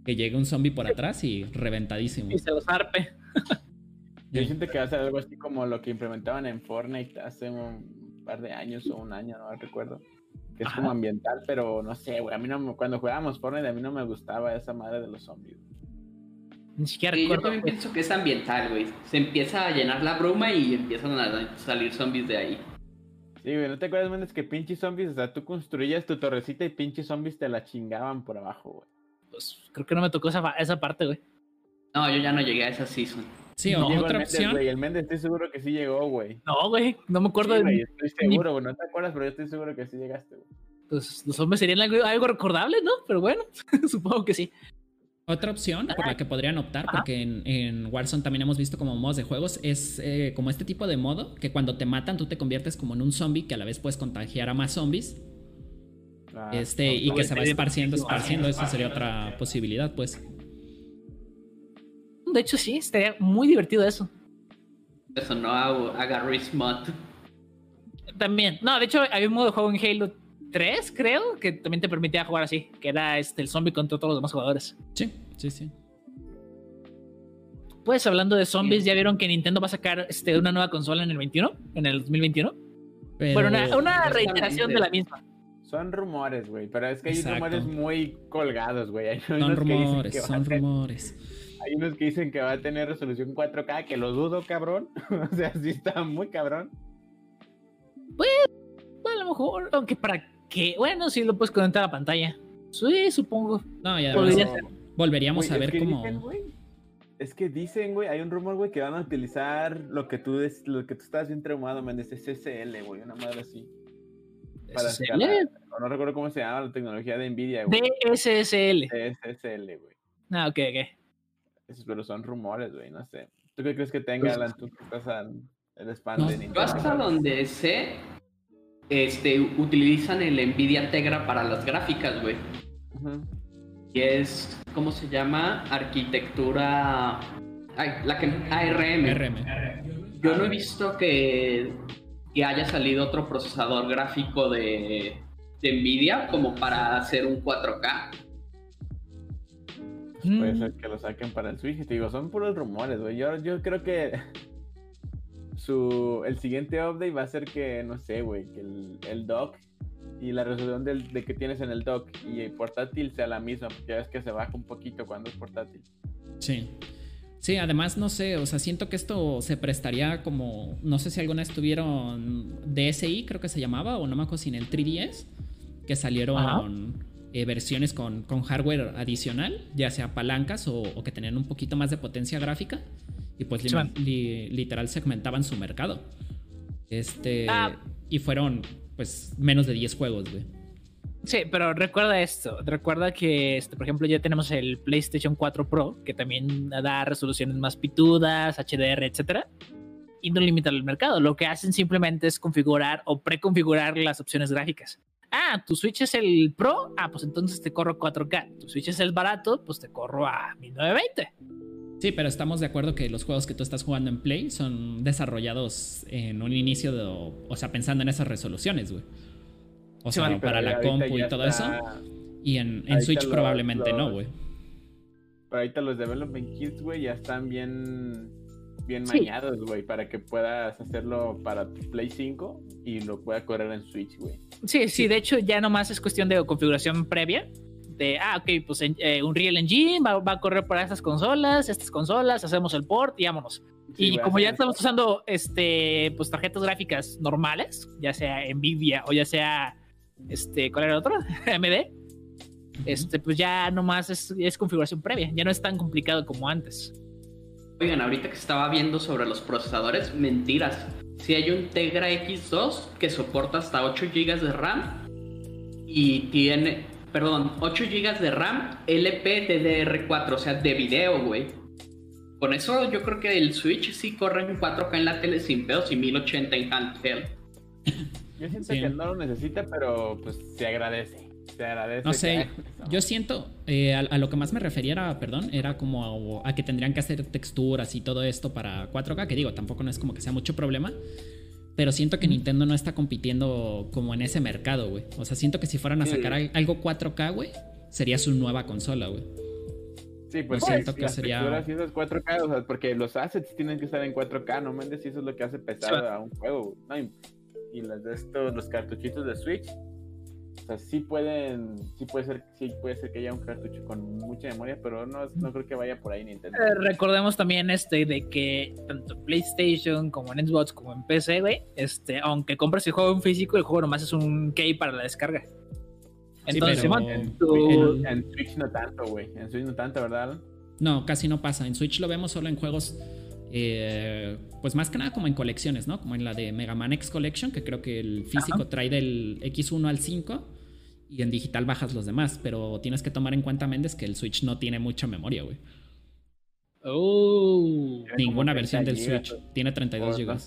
Que llegue un zombie por atrás y reventadísimo. Y se los arpe. (laughs) Yo Sí. siento que va a ser algo así como lo que implementaban en Fortnite hace un par de años o un año, no recuerdo. Que es Ajá. como ambiental, pero no sé, güey. A mí no me- cuando jugábamos Fortnite, a mí no me gustaba esa madre de los zombies. Ni siquiera Sí, yo también pues, pienso que es ambiental, güey. Se empieza a llenar la bruma y empiezan a salir zombies de ahí. Sí, güey, ¿no te acuerdas, Méndez, que pinches zombies? O sea, tú construías tu torrecita y pinches zombies te la chingaban por abajo, güey. pues, creo que no me tocó esa, esa parte, güey. No, yo ya no llegué a esa season. Sí, o No, otra Méndez, opción. güey, el Méndez estoy seguro que sí llegó, güey. No, güey, no me acuerdo Sí, de. güey, estoy seguro, güey. No te acuerdas, pero yo estoy seguro que sí llegaste, güey. Pues los hombres serían algo, algo recordable, ¿no? Pero bueno, (laughs) supongo que sí. Otra opción por la que podrían optar, porque en, en Warzone también hemos visto como modos de juegos, es eh, como este tipo de modo, que cuando te matan tú te conviertes como en un zombie que a la vez puedes contagiar a más zombies. Ah, este, y que se va esparciendo, esparciendo. Esa sería otra posibilidad, pues. De hecho, sí, estaría muy divertido eso. Eso no a, a Garry's Mod. También. No, de hecho, había un modo de juego en Halo 3, creo, que también te permitía jugar así, que era este, el zombie contra todos los demás jugadores. Sí, sí, sí. Pues hablando de zombies, ¿ya vieron que Nintendo va a sacar este, una nueva consola en el 21? ¿En el 2021? Pero... Bueno, una, reiteración de la misma. Son rumores, güey, pero es que hay Exacto. rumores muy colgados, güey. Hay Son unos que dicen rumores, que va a son tener- rumores. Hay unos que dicen que va a tener resolución 4K, que lo dudo, cabrón. (laughs) o sea, sí está muy cabrón. Bueno, a lo mejor, aunque para qué. Bueno, sí lo puedes conectar a la pantalla. Sí, supongo. No, y además Podría Pero, volveríamos a es ver que cómo... dicen, es que dicen, güey, hay un rumor, güey, que van a utilizar lo que tú, des- lo que tú estás bien traumado, man, es SSL, güey, una madre así. Para SSL. escalar. No recuerdo cómo se llama la tecnología de Nvidia, güey. DSSL. SSL, güey. Ah, ok, ok. Esos, pero son rumores, güey, no sé. ¿Tú qué crees que tenga, Pues- Alan? Tú que estás al el spam No. de Yo Nintendo. hasta donde sé, este, utilizan el Nvidia Tegra para las gráficas, güey. Y es, ¿cómo se llama? Arquitectura... Ay, la que... ARM. RM. Yo no he visto que, que haya salido otro procesador gráfico de, de Nvidia como para hacer un 4K. Puede Mm, ser que lo saquen para el Switch. y Te digo, son puros rumores, güey. Yo, yo creo que su, el siguiente update va a ser que, no sé, güey, que el, el dock y la resolución del, de que tienes en el dock y el portátil sea la misma, porque ya ves que se baja un poquito cuando es portátil. Sí. Sí, además no sé, o sea, siento que esto se prestaría como, no sé si alguna vez tuvieron DSi, creo que se llamaba, o no me acuerdo si en el 3DS, que salieron eh, versiones con, con hardware adicional, ya sea palancas o, o que tenían un poquito más de potencia gráfica, y pues li- li- literal segmentaban su mercado. Este, Ah. y fueron pues menos de 10 juegos, güey. Sí, pero recuerda esto. Recuerda que, este, por ejemplo, ya tenemos el PlayStation 4 Pro, que también da resoluciones más pitudas, HDR, etcétera, y no limita el mercado. Lo que hacen simplemente es configurar o preconfigurar las opciones gráficas. Ah, tu Switch es el Pro, ah, pues entonces te corro 4K. Tu Switch es el barato, pues te corro a 1920. Sí, pero estamos de acuerdo que los juegos que tú estás jugando en Play son desarrollados en un inicio de. O sea, pensando en esas resoluciones, güey. O Sí, sea, para la compu y todo está- eso. Y en, Switch los- probablemente no, güey. Pero ahorita los development kits, güey, ya están bien, bien Sí. mañados, güey, para que puedas hacerlo para tu Play 5 y lo pueda correr en Switch, güey. Sí, sí, de hecho ya nomás es cuestión de configuración previa. De, ah, ok, pues en- eh, Unreal Engine va, va a correr para estas consolas, estas consolas, hacemos el port y vámonos. Sí, y como ya estamos usando este, pues tarjetas gráficas normales, ya sea Nvidia o ya sea, este, ¿cuál era el otro? (laughs) AMD. Este, pues ya nomás es, es configuración previa, ya no es tan complicado como antes. Oigan, ahorita que estaba viendo sobre los procesadores, mentiras. Si hay un Tegra X2 que soporta hasta 8 GB de RAM y tiene, perdón, 8 GB de RAM LPDDR4, o sea, de video, güey. Con eso yo creo que el Switch sí corre en 4K en la tele sin pedos y 1080 en handheld. Yo siento Sí. que no lo necesita, pero pues se agradece. Se agradece. No que sé, eso. yo siento, eh, a, a lo que más me refería era, perdón, era como a, a que tendrían que hacer texturas y todo esto para 4K, que digo, tampoco no es como que sea mucho problema, pero siento que Nintendo no está compitiendo como en ese mercado, güey. O sea, siento que si fueran a sacar al- algo 4K, güey, sería su nueva consola, güey. Sí, pues Yo siento que las sería- y esas 4K, o sea, porque los assets tienen que estar en 4K, no mandes, y eso es lo que hace pesado Sí. a un juego. ¿no? Y, y las de estos, los cartuchitos de Switch, o sea, sí pueden, sí puede ser, sí puede ser que haya un cartucho con mucha memoria, pero no, no creo que vaya por ahí Nintendo. Eh, recordemos también este de que tanto en PlayStation como en Xbox como en PC, güey, este, aunque compres el juego en físico, el juego nomás es un key para la descarga. Entonces, pero- En, tú- en- en Switch no tanto, güey. En Switch no tanto, ¿verdad? No, casi no pasa. En Switch lo vemos solo en juegos, eh, pues más que nada como en colecciones, ¿no? Como en la de Mega Man X Collection, que creo que el físico trae del X1 al 5 y en digital bajas los demás, pero tienes que tomar en cuenta, Méndez, que el Switch no tiene mucha memoria, güey. Oh. Ninguna versión 30 del gigas, Switch tiene 32 o no GB.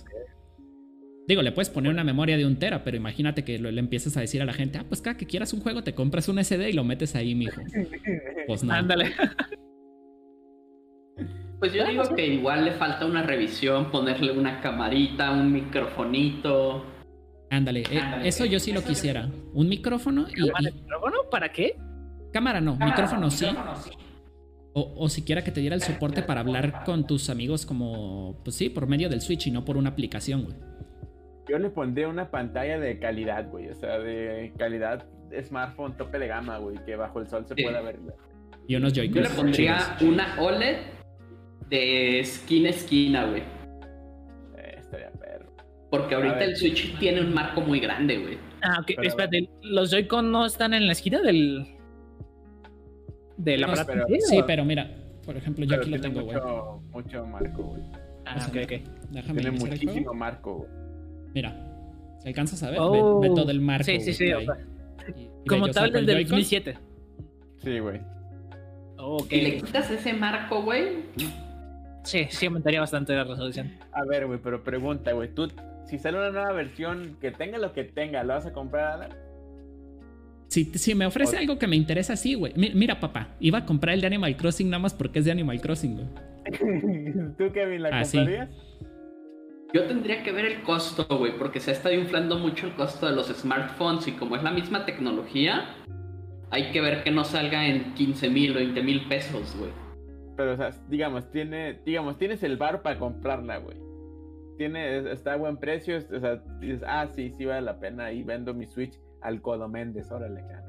Digo, le puedes poner una memoria de un tera, pero imagínate que lo- le empieces a decir a la gente, ah, pues cada que quieras un juego te compras un SD y lo metes ahí, mijo. (laughs) Pues no. Ándale. (laughs) Pues yo digo que igual le falta una revisión, ponerle una camarita, un microfonito. Ándale, eh, eso yo sí lo quisiera. Un micrófono y, ¿Cámara y- micrófono? ¿Para qué? cámara no, micrófono sí. O, o siquiera que te diera el soporte para hablar con tus amigos como, pues sí, por medio del Switch y no por una aplicación, güey. Yo le pondría una pantalla de calidad, güey. O sea, de calidad smartphone tope de gama, güey. Que bajo el sol se Sí. pueda ver. güey. Y unos Yo le pondría una OLED de esquina a esquina, güey. Eh, estaría perro. Porque ahorita el Switch tiene un marco muy grande, güey. Ah, ok, Pero- espérate. ¿Los Joy-Con no están en la esquina del. del No, aparato? pero- Sí, pero mira, por ejemplo, yo aquí lo tengo, güey. mucho, mucho marco, güey. Ah, ok, ok. Déjame Tiene muchísimo marco, güey. Mira, si alcanzas a ver, Oh. ve, ve todo el marco. Sí, sí, sí. o sea, Y- como tal saco el el del Joy-Con. 2007. Sí, güey. Oh, ok. Si le quitas ese marco, güey, Sí, sí aumentaría bastante la resolución. A ver, güey, pero pregunta, güey. Tú, si sale una nueva versión que tenga lo que tenga, ¿lo vas a comprar? Si, si me ofrece O- algo que me interesa, sí, güey. Mi- Mira, papá, iba a comprar el de Animal Crossing nada más porque es de Animal Crossing, güey. (laughs) ¿Tú, Kevin, la Ah, sí. comprarías? yo tendría que ver el costo, güey, porque se ha estado inflando mucho el costo de los smartphones y como es la misma tecnología, hay que ver que no salga en 15 mil o 20 mil pesos, güey. Pero, o sea, digamos, tiene, digamos, tienes el bar para comprarla, güey. Tiene, es- está a buen precio, es- o sea, dices, ah, sí, sí vale la pena, y vendo mi Switch al Codo Méndez, órale, cara.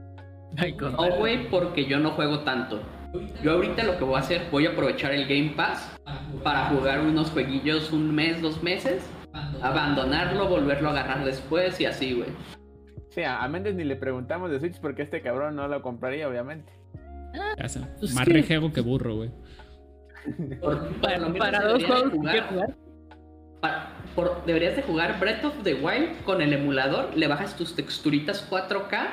No, güey, porque yo no juego tanto. Yo ahorita lo que voy a hacer, voy a aprovechar el Game Pass para jugar unos jueguillos un mes, dos meses, abandonarlo, volverlo a agarrar después y así, güey. Sí, a, Méndez ni le preguntamos de Switch porque este cabrón no lo compraría, obviamente. Pues Más rejego que burro, güey. (laughs) Por, Para, dos deberías de juegos que jugar. pa- por- deberías de jugar Breath of the Wild con el emulador, le bajas tus texturitas 4K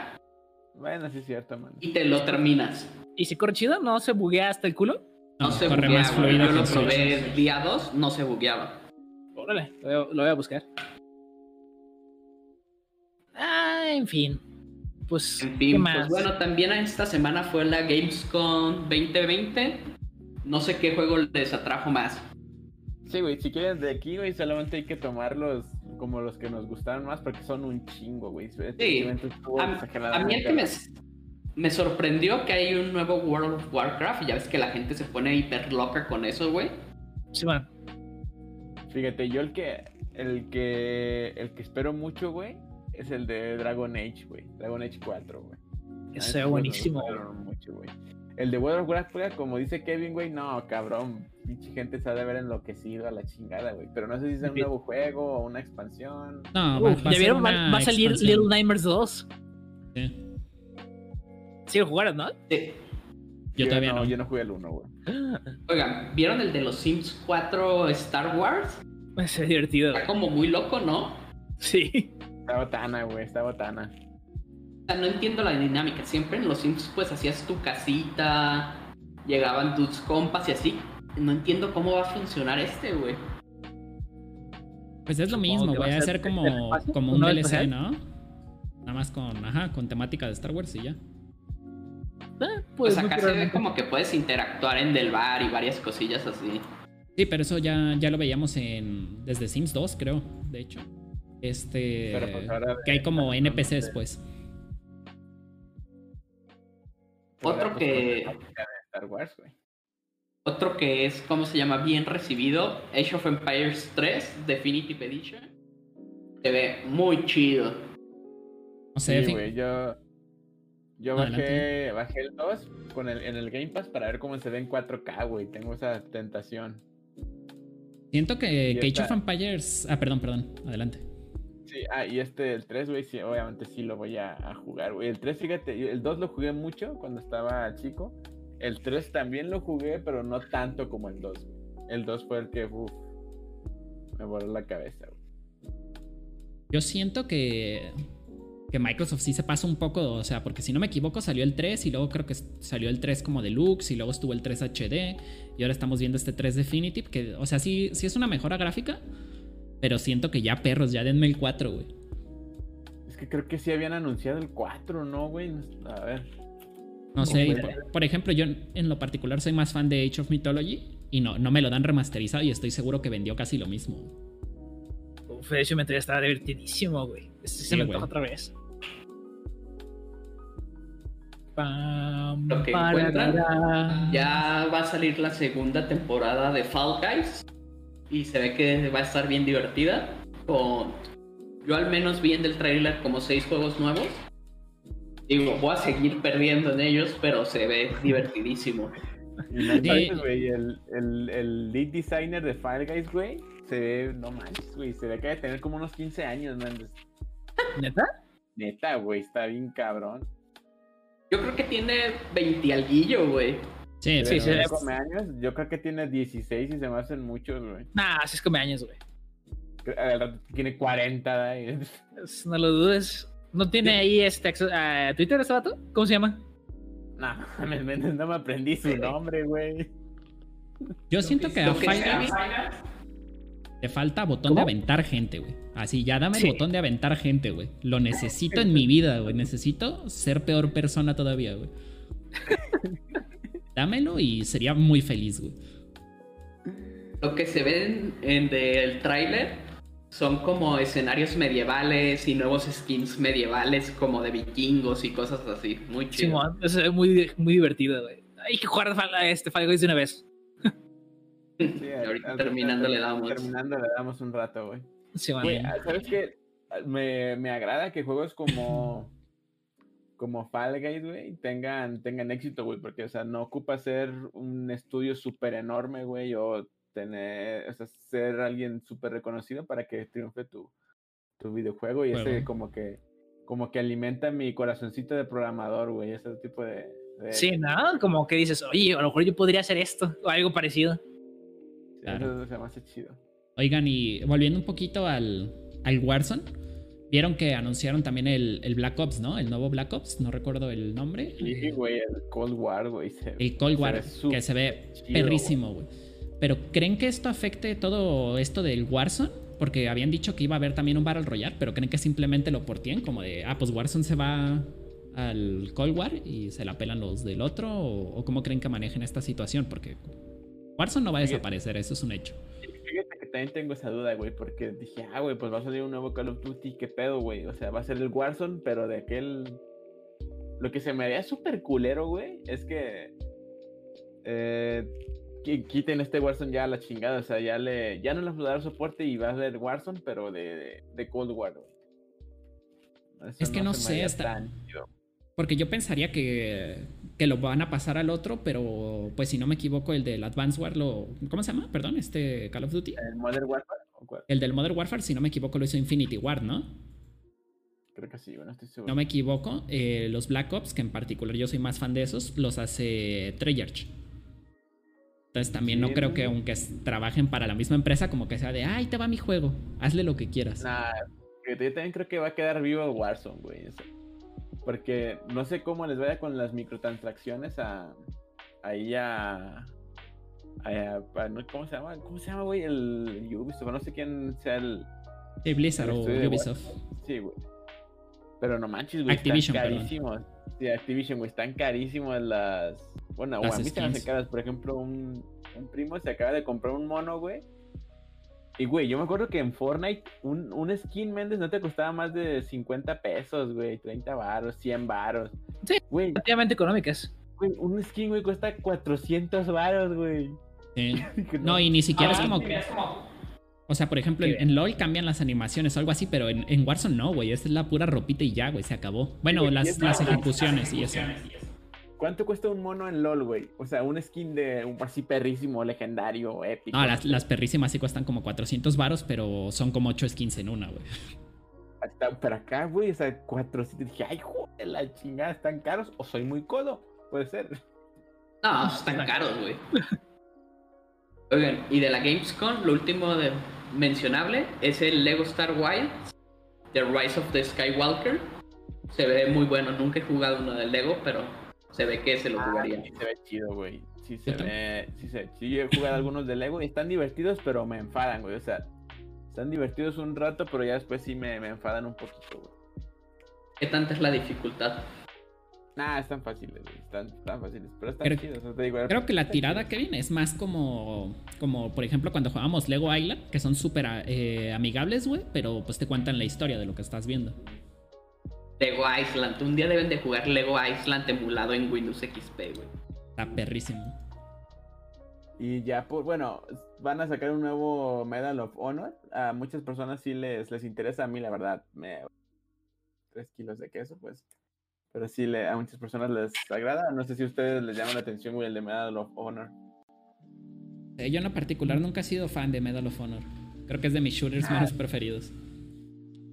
Bueno, sí es cierto, man. y te lo terminas. ¿Y si corre chido? ¿No se buguea hasta el culo? No, No, se corre buguea, más güey. fluido Yo lo probé día 2, no se bugueaba. Órale, lo voy, a- lo voy a buscar. Ah, en fin. Pues, En ¿qué fin, más? pues bueno, también esta semana fue la Gamescom 2020. No sé qué juego les atrajo más. Sí, güey, si quieren de aquí, güey, solamente hay que tomarlos como los que nos gustaron más porque son un chingo, güey. Estuvo A, a mí el que me, me sorprendió que hay un nuevo World of Warcraft. y Ya ves que la gente se pone hiper loca con eso, güey. Sí, bueno. Fíjate, yo el que el que el que espero mucho, güey, es el de Dragon Age, güey. Dragon Age 4, güey. Ese esos buenísimo. mucho, güey. El de World of Warcraft, como dice Kevin, güey, no, cabrón. Pinche gente se ha de haber enloquecido a la chingada, güey. Pero no sé si es un Sí. nuevo juego o una expansión. No, va, Uf, va a ¿Ya ser vieron? Va, a salir expansión. Little Nightmares 2. Sí. Sí, lo jugaron, ¿no? Sí. Yo todavía no. Yo no jugué el 1, güey. (gasps) Oigan, ¿vieron el de los Sims 4 Star Wars? Es divertido. Está como muy loco, ¿no? Sí. Está botana, güey, está botana. O sea, no entiendo la dinámica. Siempre en los Sims pues hacías tu casita, llegaban tus compas y así. No entiendo cómo va a funcionar este, güey. Pues es lo mismo, güey. a Va a ser como, espacio, como un DLC. ¿no? Nada más con, ajá, con temática de Star Wars y ya. Ah, Pues, pues acá se ve como que puedes interactuar en del bar y varias cosillas así. Sí, pero eso ya, ya lo veíamos en desde Sims 2, creo, de hecho. Este. Pero, pues, ahora que hay como NPCs, pues. Otro que- Star Wars, güey. Otro que es, ¿cómo se llama? Bien recibido. Age of Empires 3 Definitive Edition. Se ve muy chido. No sé, Sí, güey, yo. Yo bajé, bajé el 2 con el, en el Game Pass para ver cómo se ve en 4K, güey. Tengo esa tentación. siento que, Age of Empires. Ah, perdón, perdón. Adelante. Sí, ah, y este, el 3, güey, sí, obviamente sí lo voy a, a jugar, güey. El 3, fíjate, el 2 lo jugué mucho cuando estaba chico. El 3 también lo jugué, pero no tanto como el 2, güey. El 2 fue el que, uf, me voló la cabeza, güey. Yo siento que. Que Microsoft sí se pasa un poco, o sea, porque si no me equivoco salió el 3 y luego creo que salió el 3 como deluxe y luego estuvo el 3 HD y ahora estamos viendo este 3 Definitive, que, o sea, sí, sí es una mejora gráfica, pero siento que ya perros, ya denme el 4, güey. Es que creo que sí habían anunciado el 4, ¿no, güey? A ver. No sé, por, por ejemplo, yo en lo particular soy más fan de Age of Mythology y no, no me lo dan remasterizado y estoy seguro que vendió casi lo mismo. Uf, de hecho, me estaba divertidísimo, güey. Este se Sí, me güey. antoja otra vez. Pam, Lo que encuentran, Ya va a salir la segunda temporada de Fall Guys y se ve que va a estar bien divertida. Con... Yo al menos vi en el trailer como seis juegos nuevos. Digo, voy a seguir perdiendo en ellos, pero se ve divertidísimo. Y güey, el, el, el lead designer de Fall Guys, güey, se ve, no manches, güey, se ve que debe tener como unos 15 años, man. ¿Neta? Neta, güey, está bien cabrón. Yo creo que tiene 20 alguillo, güey. Sí, Sí, pero sí, es- come años, yo creo que tiene 16 y se me hacen muchos, güey. Nah, así es como años, güey. Tiene 40, güey. No lo dudes. ¿No tiene ahí este acceso a Twitter este vato? ¿Cómo se llama? No, mames, me- no me aprendí su nombre, güey. yo siento que a Guys le falta botón ¿Cómo? de aventar gente, güey. Así, ya dame Sí. el botón de aventar gente, güey. Lo necesito (laughs) en mi vida, güey. Necesito ser peor persona todavía, güey. (laughs) Dámelo y sería muy feliz, güey. Lo que se ve en, del tráiler son como escenarios medievales y nuevos skins medievales como de vikingos y cosas así. Muy chido. Simón, eso es muy, muy divertido, güey. Hay que jugar a este Fall Guys de una vez. Sí, ahorita al- terminando al- le damos. Terminando le damos un rato, güey. Simón. Güey, ¿sabes qué? Me, me agrada que juegos como como Fall Guys, güey, tengan, tengan éxito, güey, porque, o sea, no ocupa ser un estudio súper enorme, güey, o tener, o sea, ser alguien súper reconocido para que triunfe tu, tu videojuego y ese como que, como que alimenta mi corazoncito de programador, güey, ese tipo de... de- Sí, ¿no? Como que dices, oye, a lo mejor yo podría hacer esto o algo parecido. sí, Claro. Eso se me hace chido. Oigan, y volviendo un poquito al, al Warzone, vieron que anunciaron también el, el Black Ops, ¿no? El nuevo Black Ops, no recuerdo el nombre. Sí, güey, el Cold War, güey. se- el Cold se War, ve que se ve chido, perrísimo, güey. Pero ¿creen que esto afecte todo esto del Warzone? Porque habían dicho que iba a haber también un Battle Royale, pero ¿creen que simplemente lo portien? Como de, ah, pues Warzone se va al Cold War y se la pelan los del otro, o, o cómo creen que manejen esta situación? Porque Warzone no va a desaparecer, eso es un hecho. También tengo esa duda, güey, porque dije, ah, güey, pues va a salir un nuevo Call of Duty, ¿qué pedo, güey? O sea, va a ser el Warzone, pero de aquel... Lo que se me haría súper culero, güey, es que... Eh, qui- quiten este Warzone ya a la chingada, o sea, ya le... Ya no les va a dar soporte y va a ser Warzone, pero de, de Cold War, güey. Eso Es que no sé, tan chido. Porque yo pensaría que, que lo van a pasar al otro, pero pues si no me equivoco, el del Advanced War lo... ¿Cómo se llama? Perdón, este Call of Duty. ¿El Modern Warfare? El del Modern Warfare, si no me equivoco, lo hizo Infinity War, ¿no? Creo que sí, bueno, estoy seguro. No me equivoco. eh, los Black Ops, que en particular yo soy más fan de esos, los hace Treyarch. Entonces también no creo que aunque trabajen para la misma empresa, como que sea de, ay, te va mi juego, hazle lo que quieras. Nah, yo también creo que va a quedar vivo Warzone, güey. Porque no sé cómo les vaya con las microtransacciones a. Ahí a. a- a- no, ¿Cómo se llama? ¿Cómo se llama, güey? El Ubisoft. No sé quién sea el. Sí, Blizzard el o Ubisoft. Sí, güey. Pero no manches, güey. Activision, están perdón. carísimos. Sí, Activision, güey. Están carísimos las. Bueno, Las a mí se me hacen caras. Por ejemplo, un, un primo se acaba de comprar un mono, güey. Y, güey, yo me acuerdo que en Fortnite un, un skin, Méndez, no te costaba más de 50 pesos, güey. 30 varos, 100 varos. Sí. Güey, Relativamente económicas. güey, un skin, güey, cuesta 400 varos, güey. Sí. (laughs) No, y ni siquiera es como... sí, O sea, por ejemplo, en, Sí. en LOL cambian las animaciones o algo así, pero en, en Warzone no, güey. Esa es la pura ropita y ya, güey, se acabó. Bueno, las, las ejecuciones y eso. ¿Cuánto cuesta un mono en LOL, güey? O sea, un skin de un así perrísimo, legendario, épico. No, las, las perrísimas sí cuestan como 400 varos, pero son como 8 skins en una, güey. Hasta, pero acá, güey, o sea, 400. Dije, ay, joder, la chingada, ¿están caros? O soy muy codo. Puede ser. No, están caros, güey. Oigan, y de la Gamescom, lo último de mencionable es el Lego Star Wars, The Rise of the Skywalker. Se ve muy bueno, nunca he jugado uno del Lego, pero se ve que se lo jugaría. Sí se ve chido, güey. Sí se ve, sí se Sí, yo he jugado algunos de Lego y están divertidos, pero me enfadan, güey. O sea, están divertidos un rato, pero ya después sí me, me enfadan un poquito, güey. ¿Qué tanta es la dificultad? Nah, están fáciles, güey. Están, están fáciles. Pero están Creo- chidos. o sea, te digo, Creo que la tirada, Kevin, es más como, como por ejemplo, cuando jugamos Lego Island, que son súper eh, amigables, güey, pero pues te cuentan la historia de lo que estás viendo. Lego Island. Un día deben de jugar Lego Island emulado en Windows XP, güey. Está perrísimo. Y ya, por, bueno, van a sacar un nuevo Medal of Honor. A muchas personas sí les, les interesa. A mí, la verdad, me. Tres kilos de queso, pues. Pero sí, le, a muchas personas les agrada. No sé si a ustedes les llama la atención, güey, el de Medal of Honor. Eh, yo en lo particular nunca he sido fan de Medal of Honor. Creo que es de mis shooters Ah. menos preferidos.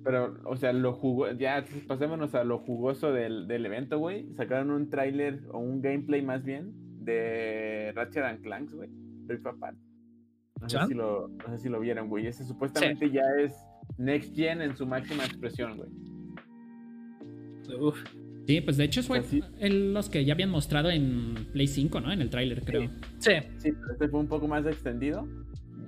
Pero, o sea, lo jugó. Ya, pasémonos a lo jugoso del, del evento, güey. Sacaron un tráiler o un gameplay más bien de Ratchet and Clanks, güey. Rift Apart. No sé, si lo, no sé si lo vieron, güey. Ese supuestamente ya es Next Gen en su máxima expresión, güey. Uf. Sí, pues de hecho fue sí. el- los que ya habían mostrado en Play 5, ¿no? En el tráiler, creo. Sí. Sí, pero este fue un poco más extendido.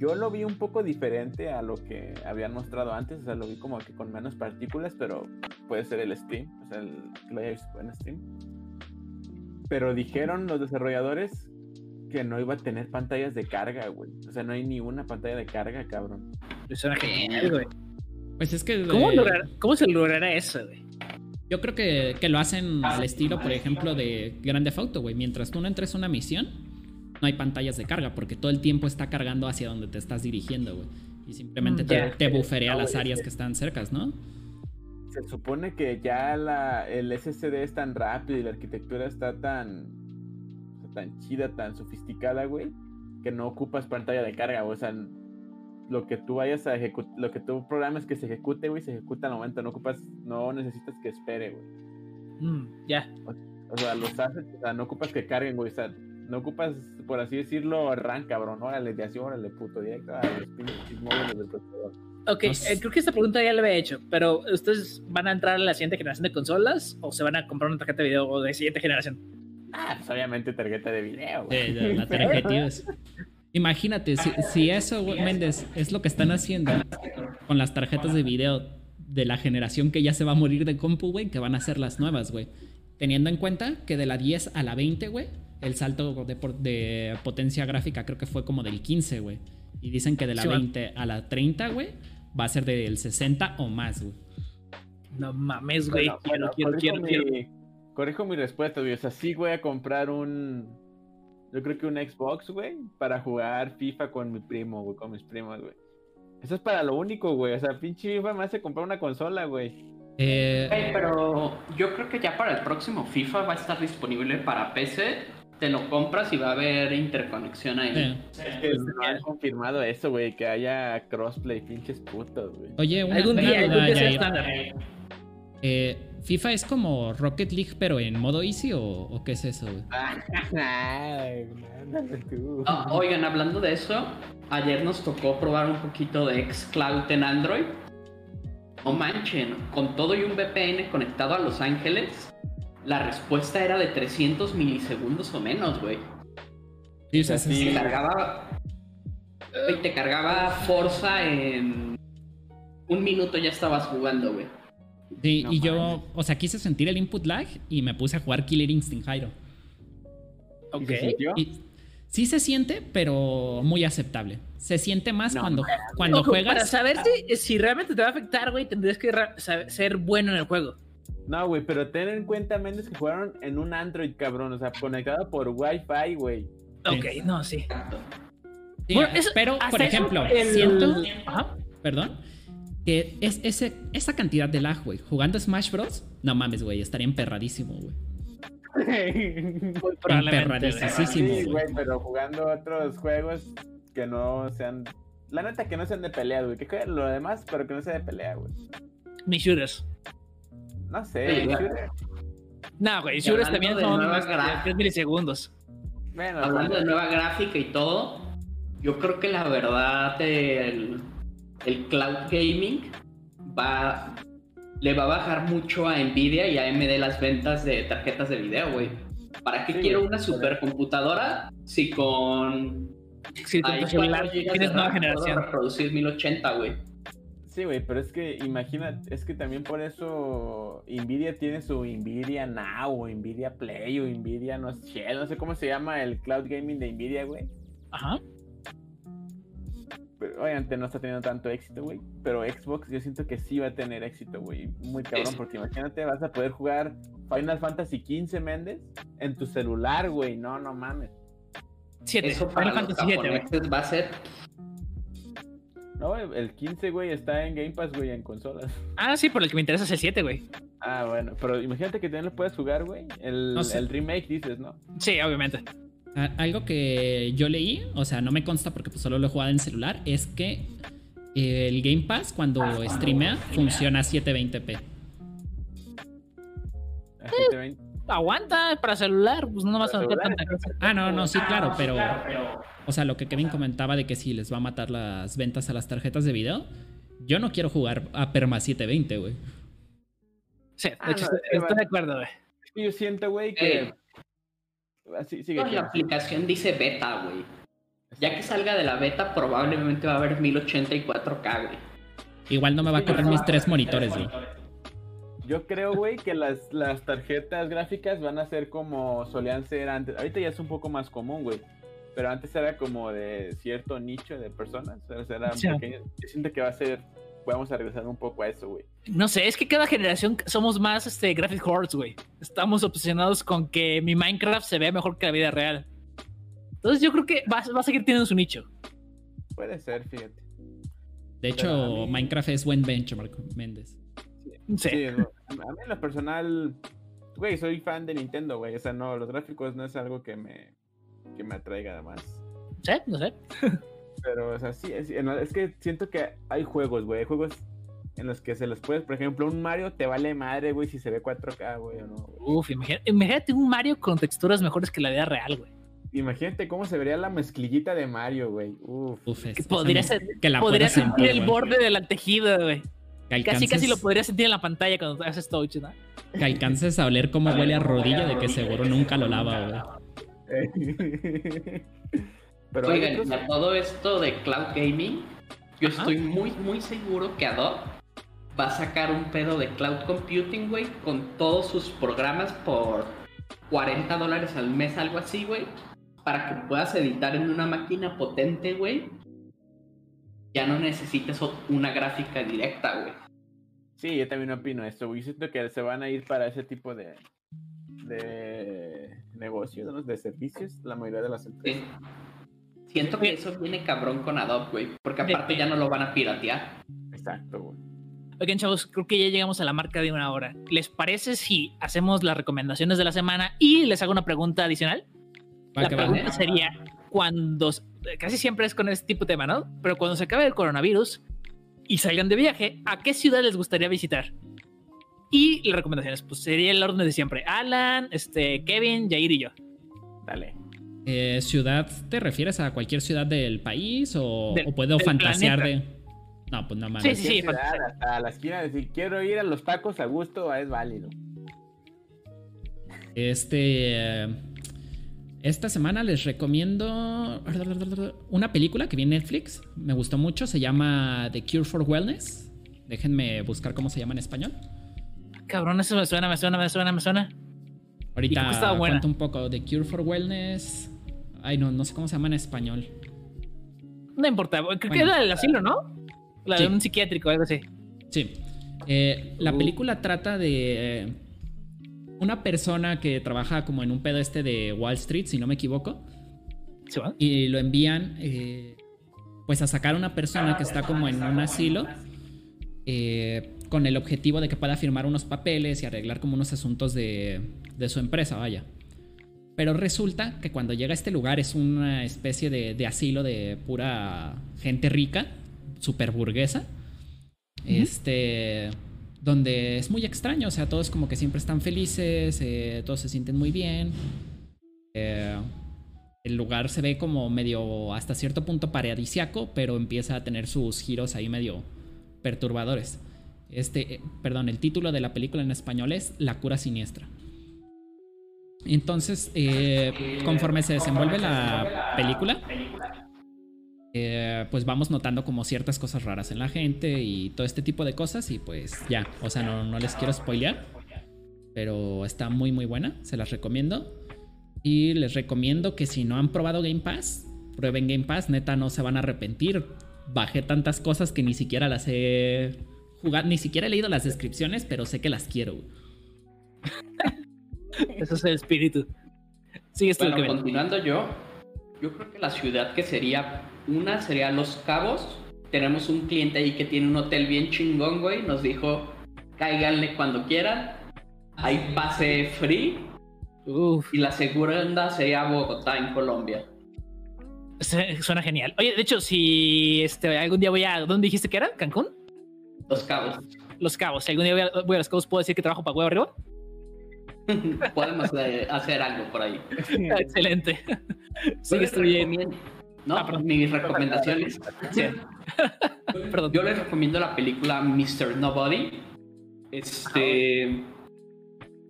Yo lo vi un poco diferente a lo que habían mostrado antes, o sea, lo vi como que con menos partículas, pero puede ser el stream, o sea, el, que lo haya visto en stream. Pero dijeron los desarrolladores que no iba a tener pantallas de carga, güey. O sea, no hay ni una pantalla de carga, cabrón. Eso suena genial, güey. Pues es que. ¿Cómo, eh, lograr- ¿Cómo se logrará eso, güey? Yo creo que, que lo hacen al estilo, por ejemplo, de Grande Auto, güey. Mientras tú no entres a una misión, no hay pantallas de carga, porque todo el tiempo está cargando hacia donde te estás dirigiendo, güey. Y simplemente Mm, te, buferea No, las áreas que están cercas, ¿no? Se supone que ya la, el SSD es tan rápido y la arquitectura está tan, tan chida, tan sofisticada, güey, que no ocupas pantalla de carga, o sea, lo que tú vayas a ejecutar, lo que tú programas que se ejecute, güey, se ejecuta al momento, no ocupas, no necesitas que espere, güey. Mm, ya. O sea, los assets, o sea, no ocupas que carguen, güey, o sea, no ocupas, por así decirlo, RAN, cabrón, órale, de así, órale, puto, directo a los pinches móviles del procesador. Ok, No eh, creo que esta pregunta ya la había hecho, pero ¿ustedes van a entrar a la siguiente generación de consolas o se van a comprar una tarjeta de video de siguiente generación? Ah, pues obviamente tarjeta de video, güey. De, de la tarjeta. Imagínate, si, si eso, güey, Méndez, es lo que están haciendo con las tarjetas de video de la generación que ya se va a morir de compu, güey, que van a ser las nuevas, güey. Teniendo en cuenta que de la 10 a la 20, güey, el salto de, por- de potencia gráfica creo que fue como del 15, güey. Y dicen que de la Sí, man. 20 a la 30, güey, va a ser del 60 o más, güey. No mames, güey. Bueno, quiero, bueno, quiero, corrijo, quiero, mi, quiero. corrijo mi respuesta, güey. O sea, sí voy a comprar un. Yo creo que un Xbox, güey, para jugar FIFA con mi primo, güey, con mis primos, güey. Eso es para lo único, güey. O sea, pinche FIFA me hace comprar una consola, güey. Eh, Ey, pero yo creo que ya para el próximo FIFA va a estar disponible para PC. Te lo compras y va a haber interconexión ahí. eh. Es que no han confirmado eso, güey, que haya crossplay, pinches putos, güey. Oye, una, Algún día, algún día Jair. estándar. Eh, ¿FIFA es como Rocket League pero en modo easy o, o qué es eso, güey? Ay, mándale tú. Ah, oigan, hablando de eso, ayer nos tocó probar un poquito de Xcloud en Android. No manchen, con todo y un VPN conectado a Los Ángeles, la respuesta era de 300 milisegundos o menos, güey. Sí, o sea, Sí. sí, Te cargaba. güey, te cargaba Forza en. Un minuto ya estabas jugando, güey. Sí, No y yo, o sea, quise sentir el input lag y me puse a jugar Killer Instinct Hyro. ¿Y Ok. se sintió? Y sí se siente, pero muy aceptable. Se siente más No cuando, cuando Ojo, Para juegas. saber si, si realmente te va a afectar, güey, tendrías que ser bueno en el juego. No, güey, pero ten en cuenta, Méndez, que jugaron en un Android, cabrón. O sea, conectado por Wi-Fi, güey. Sí. Ok, no, sí. Sí, Bueno, eso- pero, por ejemplo, el- siento, Ajá. perdón, que es ese, esa cantidad de lag, güey. Jugando Smash Bros. No mames, güey, estaría emperradísimo, güey. (laughs) Emperradísimo. Sí, Sí, güey. pero jugando otros juegos que no sean. La neta, que no sean de pelea, güey. Que lo demás, pero que no sea de pelea, güey. Mis shooters. No sé. Güey. No, güey, Y shooters también son nuevas este, gráficas. 3 milisegundos. Bueno, Hablando de nueva gráfica y todo, yo creo que la verdad el, el cloud gaming va le va a bajar mucho a Nvidia y a AMD las ventas de tarjetas de video, güey. ¿Para qué Sí, quiero güey. una supercomputadora si con Si tu celular tienes nueva generación. reproducir 1080, güey? Sí, güey, pero es que imagina, es que también por eso Nvidia tiene su Nvidia Now, o Nvidia Play, o Nvidia, no sé, no sé cómo se llama el cloud gaming de Nvidia, güey. Ajá. Pero obviamente no está teniendo tanto éxito, güey. Pero Xbox yo siento que sí va a tener éxito, güey. Muy cabrón, porque imagínate, vas a poder jugar Final Fantasy XV, Méndez, en tu celular, güey. No, no mames. 7. Eso para Final los Fantasy 7, güey. japoneses va a ser No, el 15, güey, está en Game Pass, güey, en consolas. Ah, sí, por el que me interesa es el 7, güey. Ah, bueno, pero imagínate que también lo puedes jugar, güey. El, No sé. el remake, dices, ¿no? Sí, obviamente. A- Algo que yo leí, o sea, no me consta porque pues, solo lo he jugado en celular, es que eh, el Game Pass cuando streamea funciona a 720p. Así te ven. Aguanta para celular, pues no vas a celular, tanta cosa. Ah, no, no, sí, claro, pero... O sea, lo que Kevin comentaba de que si les va a matar las ventas a las tarjetas de video, yo no quiero jugar a Perma 720, güey. Sí, de Ah, hecho, no, estoy, de acuerdo, güey. Es que yo siento, güey, que. Eh. Así, sigue. La aplicación dice beta, güey. Ya que salga de la beta, probablemente va a haber 1084K, güey. Igual no me va a correr mis tres monitores, güey. Yo creo, güey, que las, las tarjetas gráficas van a ser como solían ser antes. Ahorita ya es un poco más común, güey. Pero antes era como de cierto nicho de personas. o sea, era Sí. pequeño- Yo siento que va a ser. Vamos a regresar un poco a eso, güey. No sé, es que cada generación somos más este, graphic hordes, güey. Estamos obsesionados con que mi Minecraft se vea mejor que la vida real. Entonces yo creo que va, va a seguir teniendo su nicho. Puede ser, fíjate. De hecho, Pero a mí- Minecraft es buen benchmark, Méndez. Sí. Sí, no, a mí en lo personal, güey, soy fan de Nintendo, güey. O sea, no, los gráficos no es algo que me, que me atraiga además. ¿Sí? No sé. Pero, o sea, sí, es, es que siento que hay juegos, güey. Hay juegos en los que se los puedes, por ejemplo, un Mario te vale madre, güey, si se ve 4K, güey, o no. güey. Uf, imagínate, imagínate un Mario con texturas mejores que la vida real, güey. Imagínate cómo se vería la mezclillita de Mario, güey. Uf. Uf, es- Que podría no- ser- que la Podría puedas sentir el güey. borde de la tejida, güey. Que Casi, casi lo podría sentir en la pantalla cuando haces touch, ¿no? Que alcances a oler cómo huele a rodilla de que seguro nunca lo lava, güey. (laughs) Pero Oigan, otros- y a todo esto de cloud gaming, yo Ajá. estoy muy, muy seguro que Adobe va a sacar un pedo de cloud computing, güey, con todos sus programas por 40 dólares al mes, algo así, güey, para que puedas editar en una máquina potente, güey. Ya no necesites una gráfica directa, güey. Sí, yo también opino esto, güey. Yo siento que se van a ir para ese tipo de, de negocios, ¿no? de servicios, la mayoría de las empresas. Sí. Siento que eso viene cabrón con Adobe, güey, porque aparte ya no lo van a piratear. Exacto, güey. Oigan, chavos, creo que ya llegamos a la marca de una hora. ¿Les parece si hacemos las recomendaciones de la semana y les hago una pregunta adicional? Va la pregunta sería, cuando, casi siempre es con este tipo de tema, ¿no? Pero cuando se acabe el coronavirus y salgan de viaje, ¿a qué ciudad les gustaría visitar? Y las recomendaciones, pues sería el orden de siempre. Alan, este, Kevin, Jair y yo. Dale. Eh, ¿Ciudad te refieres a cualquier ciudad del país o, Del- o puedo fantasear planeta. de.? No, pues no mames. Sí, sí, sí. Ciudad, hasta la esquina, de si quiero ir a los tacos a gusto, es válido. Este. eh, Esta semana les recomiendo una película que vi en Netflix. Me gustó mucho. Se llama The Cure for Wellness. Déjenme buscar cómo se llama en español. Cabrón, eso me suena, me suena, me suena, me suena. Ahorita cuento un poco. The Cure for Wellness. Ay, no, no sé cómo se llama en español. No importa, creo que Bueno. era del asilo, ¿no? La de un psiquiátrico, algo así. Sí. Eh, la Uh. película trata de eh, una persona que trabaja como en un pedo este de Wall Street, si no me equivoco. ¿Sí, va? y lo envían eh, pues a sacar a una persona que está como en un asilo eh, con el objetivo de que pueda firmar unos papeles y arreglar como unos asuntos de, de su empresa, vaya. Pero resulta que cuando llega a este lugar es una especie de, de asilo de pura gente rica, super burguesa. Este. Donde es muy extraño, o sea, todos como que siempre están felices, eh, todos se sienten muy bien. Eh, el lugar se ve como medio hasta cierto punto paradisiaco, pero empieza a tener sus giros ahí medio perturbadores. Este, eh, perdón, el título de la película en español es La cura siniestra. Entonces, conforme se desenvuelve la película, eh, pues vamos notando como ciertas cosas raras en la gente y todo este tipo de cosas y pues ya, o sea, no, no les quiero spoilear, pero está muy muy buena, se las recomiendo. Y les recomiendo que si no han probado Game Pass, prueben Game Pass, neta no se van a arrepentir. Bajé tantas cosas que ni siquiera las he jugado, ni siquiera he leído las descripciones, pero sé que las quiero. (laughs) Ese es el espíritu. Sigue Bueno, continuando yo, yo creo que la ciudad que sería una sería Los Cabos. Tenemos un cliente ahí que tiene un hotel bien chingón, güey. Nos dijo, cáiganle cuando quieran. Hay pase free. Uf, Y la segunda sería Bogotá, en Colombia. suena genial. Oye, de hecho, si este, algún día voy a. ¿Dónde dijiste que era? ¿Cancún? Los Cabos. Los Cabos. Si algún día voy a, voy a Los Cabos, ¿puedo decir que trabajo para huevo arriba? (laughs) Podemos eh, hacer algo por ahí. (laughs) Excelente. Sigue estudiando. No, Ah, mis recomendaciones. (laughs) Sí. Perdón. Yo les recomiendo la película Mr. Nobody. Este.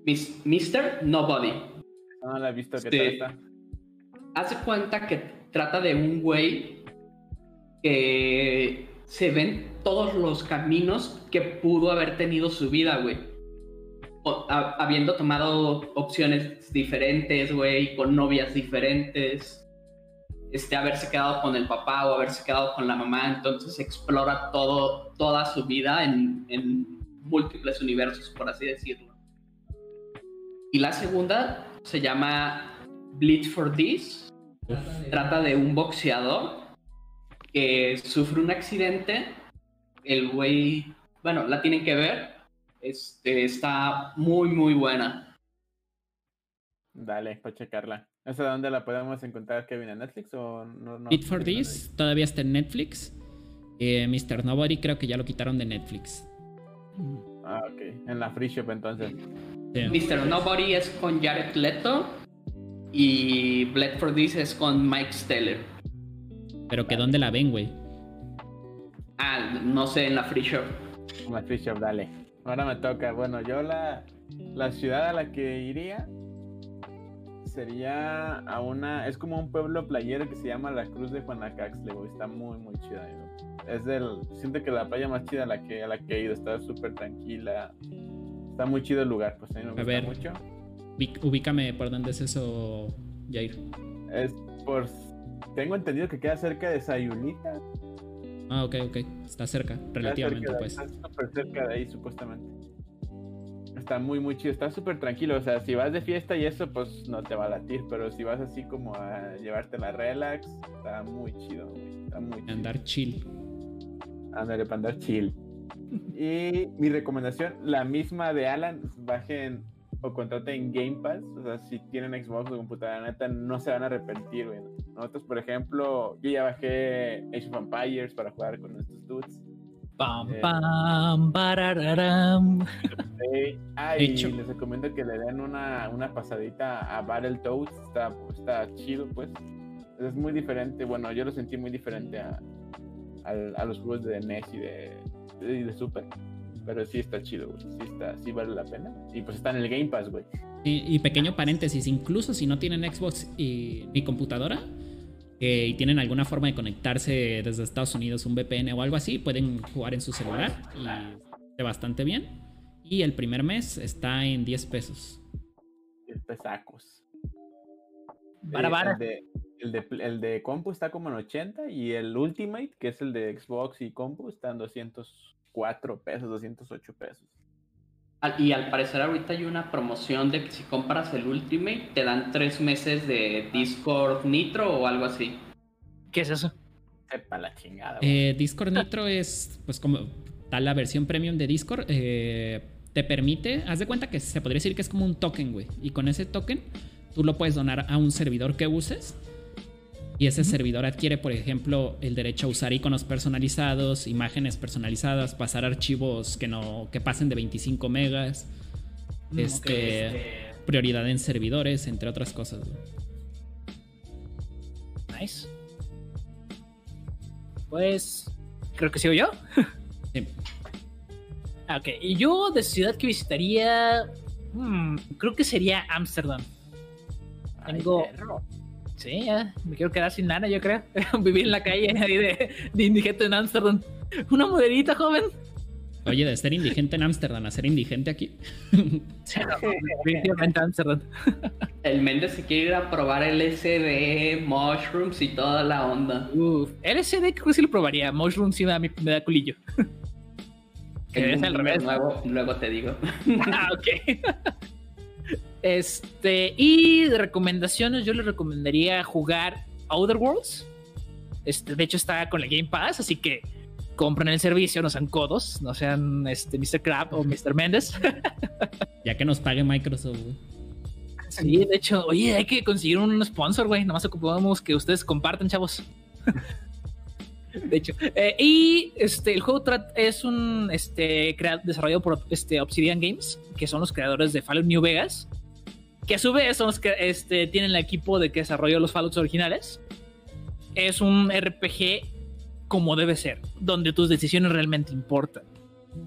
Mis- Mr. Nobody. No la he visto, ¿qué Sí. tal está? Hace cuenta que trata de un güey que se ven todos los caminos que pudo haber tenido su vida, güey. O- habiendo tomado opciones diferentes, güey, con novias diferentes. Este, haberse quedado con el papá o haberse quedado con la mamá. Entonces explora todo, toda su vida en, en múltiples universos, por así decirlo. Y la segunda se llama Bleed for This. Trata de un boxeador que sufre un accidente. El güey, bueno, la tienen que ver. Este, está muy, muy buena. Dale, para checarla. ¿Esa dónde la podemos encontrar, Kevin? ¿En Netflix o no? no It for no, This todavía está en Netflix. Eh, Mr. Nobody creo que ya lo quitaron de Netflix. Ah, ok. En la Free Shop entonces. Sí. Mr. Nobody es con Jared Leto. Y Bleed for This es con Mike Steller. Pero que dónde la ven, güey. Ah, no sé, en la Free Shop. En la Free Shop, dale. Ahora me toca. Bueno, yo la, la ciudad a la que iría sería a una. Es como un pueblo playero que se llama la Cruz de Juanacaxle, güey. Está muy, muy chida. güey. Es del. Siento que la playa más chida a la que, a la que he ido. Está súper tranquila. Está muy chido el lugar, pues a mí me gusta ver. mucho. Ubícame por dónde es eso, Jair. Es por. Tengo entendido que queda cerca de Sayulita. Ah, ok, ok. Está cerca, relativamente, cerca pues. Está súper cerca de ahí, supuestamente. Está muy, muy chido. Está súper tranquilo. O sea, si vas de fiesta y eso, pues no te va a latir. Pero si vas así como a llevarte la relax, está muy chido, güey. Está muy chido. Andar chill. Ándale, para andar chill. Y mi recomendación, la misma de Alan, bajen o contraten Game Pass. O sea, si tienen Xbox o computadora, neta, no se van a arrepentir, güey. Nosotros, por ejemplo, yo ya bajé Age of Empires para jugar con estos dudes. Pam, Eh. pam, barararam. Sí. Ah, y les recomiendo que le den una, una pasadita a Battletoads. Está, está chido, pues. Es muy diferente. Bueno, yo lo sentí muy diferente a, a los juegos de NES y de, de Super. Pero sí está chido, güey. Sí, está, sí vale la pena. Y pues está en el Game Pass, güey. Y, y pequeño paréntesis, incluso si no tienen Xbox y, ni computadora eh, y tienen alguna forma de conectarse desde Estados Unidos, un VPN o algo así, pueden jugar en su celular y esté bastante bien. Y el primer mes está en 10 pesos. Es pesacos. Vara, Eh, vara. El de, el, de, el de compu está como en 80 y el Ultimate, que es el de Xbox y compu, está en 204 pesos, 208 pesos. Y al parecer ahorita hay una promoción de que si compras el Ultimate te dan tres meses de Discord Nitro o algo así. ¿Qué es eso? Sepa la chingada. Eh, Discord Nitro (laughs) es, pues, como tal la versión premium de Discord. eh, te permite, haz de cuenta que se podría decir que es como un token, güey. Y con ese token, tú lo puedes donar a un servidor que uses. Y ese servidor adquiere, por ejemplo, el derecho a usar iconos personalizados, imágenes personalizadas, pasar archivos que no que pasen de 25 megas, Mm, este, prioridad en servidores, entre otras cosas. Nice. Pues creo que sigo yo. Sí. Ah, Ok, y yo de ciudad que visitaría, hmm, creo que sería Ámsterdam. Tengo-. Sí, ya, me quiero quedar sin nada, yo creo. (laughs) Vivir en la calle (laughs) ahí de, de indigente en Amsterdam. Una modelita, joven. Oye, de ser indigente en Ámsterdam a ser indigente aquí. (laughs) Definitivamente. El Méndez se quiere ir a probar LSD, mushrooms y toda la onda. Uf, LSD creo que sí lo probaría. Mushroom sí me da, me da culillo. Que es al revés. Luego, luego te digo. Ah, ok. Este, y de recomendaciones, yo les recomendaría jugar Outer Worlds. Este, de hecho, está con la Game Pass, así que compren el servicio, no sean codos, no sean este, Mr. Crab o Mr. Méndez. Ya que nos pague Microsoft, güey. Sí, de hecho, oye, hay que conseguir un sponsor, güey. Nomás ocupamos que ustedes compartan, chavos. De hecho, eh, y este, el juego es un este, desarrollado por este, Obsidian Games, que son los creadores de Fallout New Vegas, que a su vez son los que este, tienen el equipo de que desarrolló los Fallouts originales. Es un RPG como debe ser, donde tus decisiones realmente importan.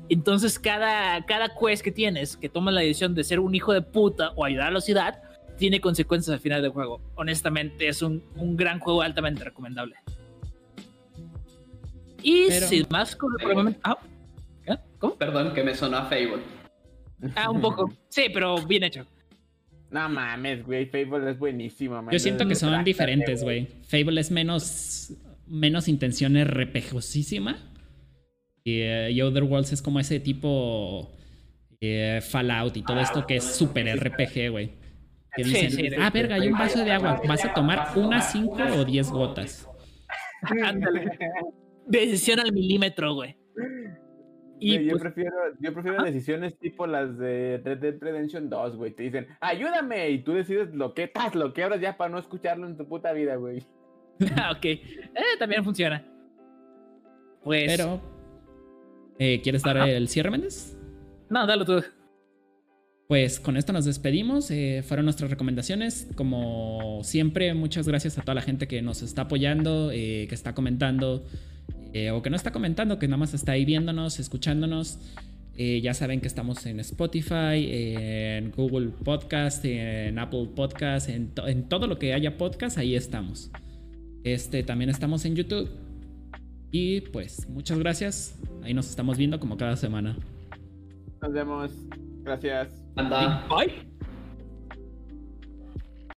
Entonces, cada, cada quest que tienes, que tomas la decisión de ser un hijo de puta o ayudar a la ciudad, tiene consecuencias al final del juego. Honestamente, es un, un gran juego altamente recomendable. Y Pero- sin más, con el momento- ah, ¿eh? ¿Cómo? Perdón, que me sonó a Fable. Ah, un poco. (laughs) Sí, pero bien hecho. No mames, güey. Fable es buenísimo, man. Yo siento que son diferentes, güey. Fable es menos, menos intención RPGosísima. Y, eh, y Other Worlds es como ese tipo eh, Fallout y todo esto que es súper RPG, güey. Que Sí, dicen, sí, ah, verga, hay un vaso de agua. ¿Vas a tomar unas 5 o 10 gotas? (laughs) Ándale. Decisión al milímetro, güey. Y yo, pues, prefiero, yo prefiero decisiones tipo las de Red Dead Redemption 2, güey. Te dicen, ayúdame, y tú decides lo que estás, lo que abras ya para no escucharlo en tu puta vida, güey. (laughs) ok. Eh, también funciona. Pues. Pero, eh, ¿quieres dar el cierre, Méndez? No, dalo tú. Pues con esto nos despedimos. eh, fueron nuestras recomendaciones. Como siempre, muchas gracias a toda la gente que nos está apoyando, eh, que está comentando eh, o que no está comentando, que nada más está ahí viéndonos, escuchándonos. Eh, ya saben que estamos en Spotify, en Google Podcast, en Apple Podcast, en, to- en todo lo que haya podcast, ahí estamos. Este, también estamos en YouTube. Y pues muchas gracias. Ahí nos estamos viendo como cada semana. Nos vemos. Gracias. Anda. Bye.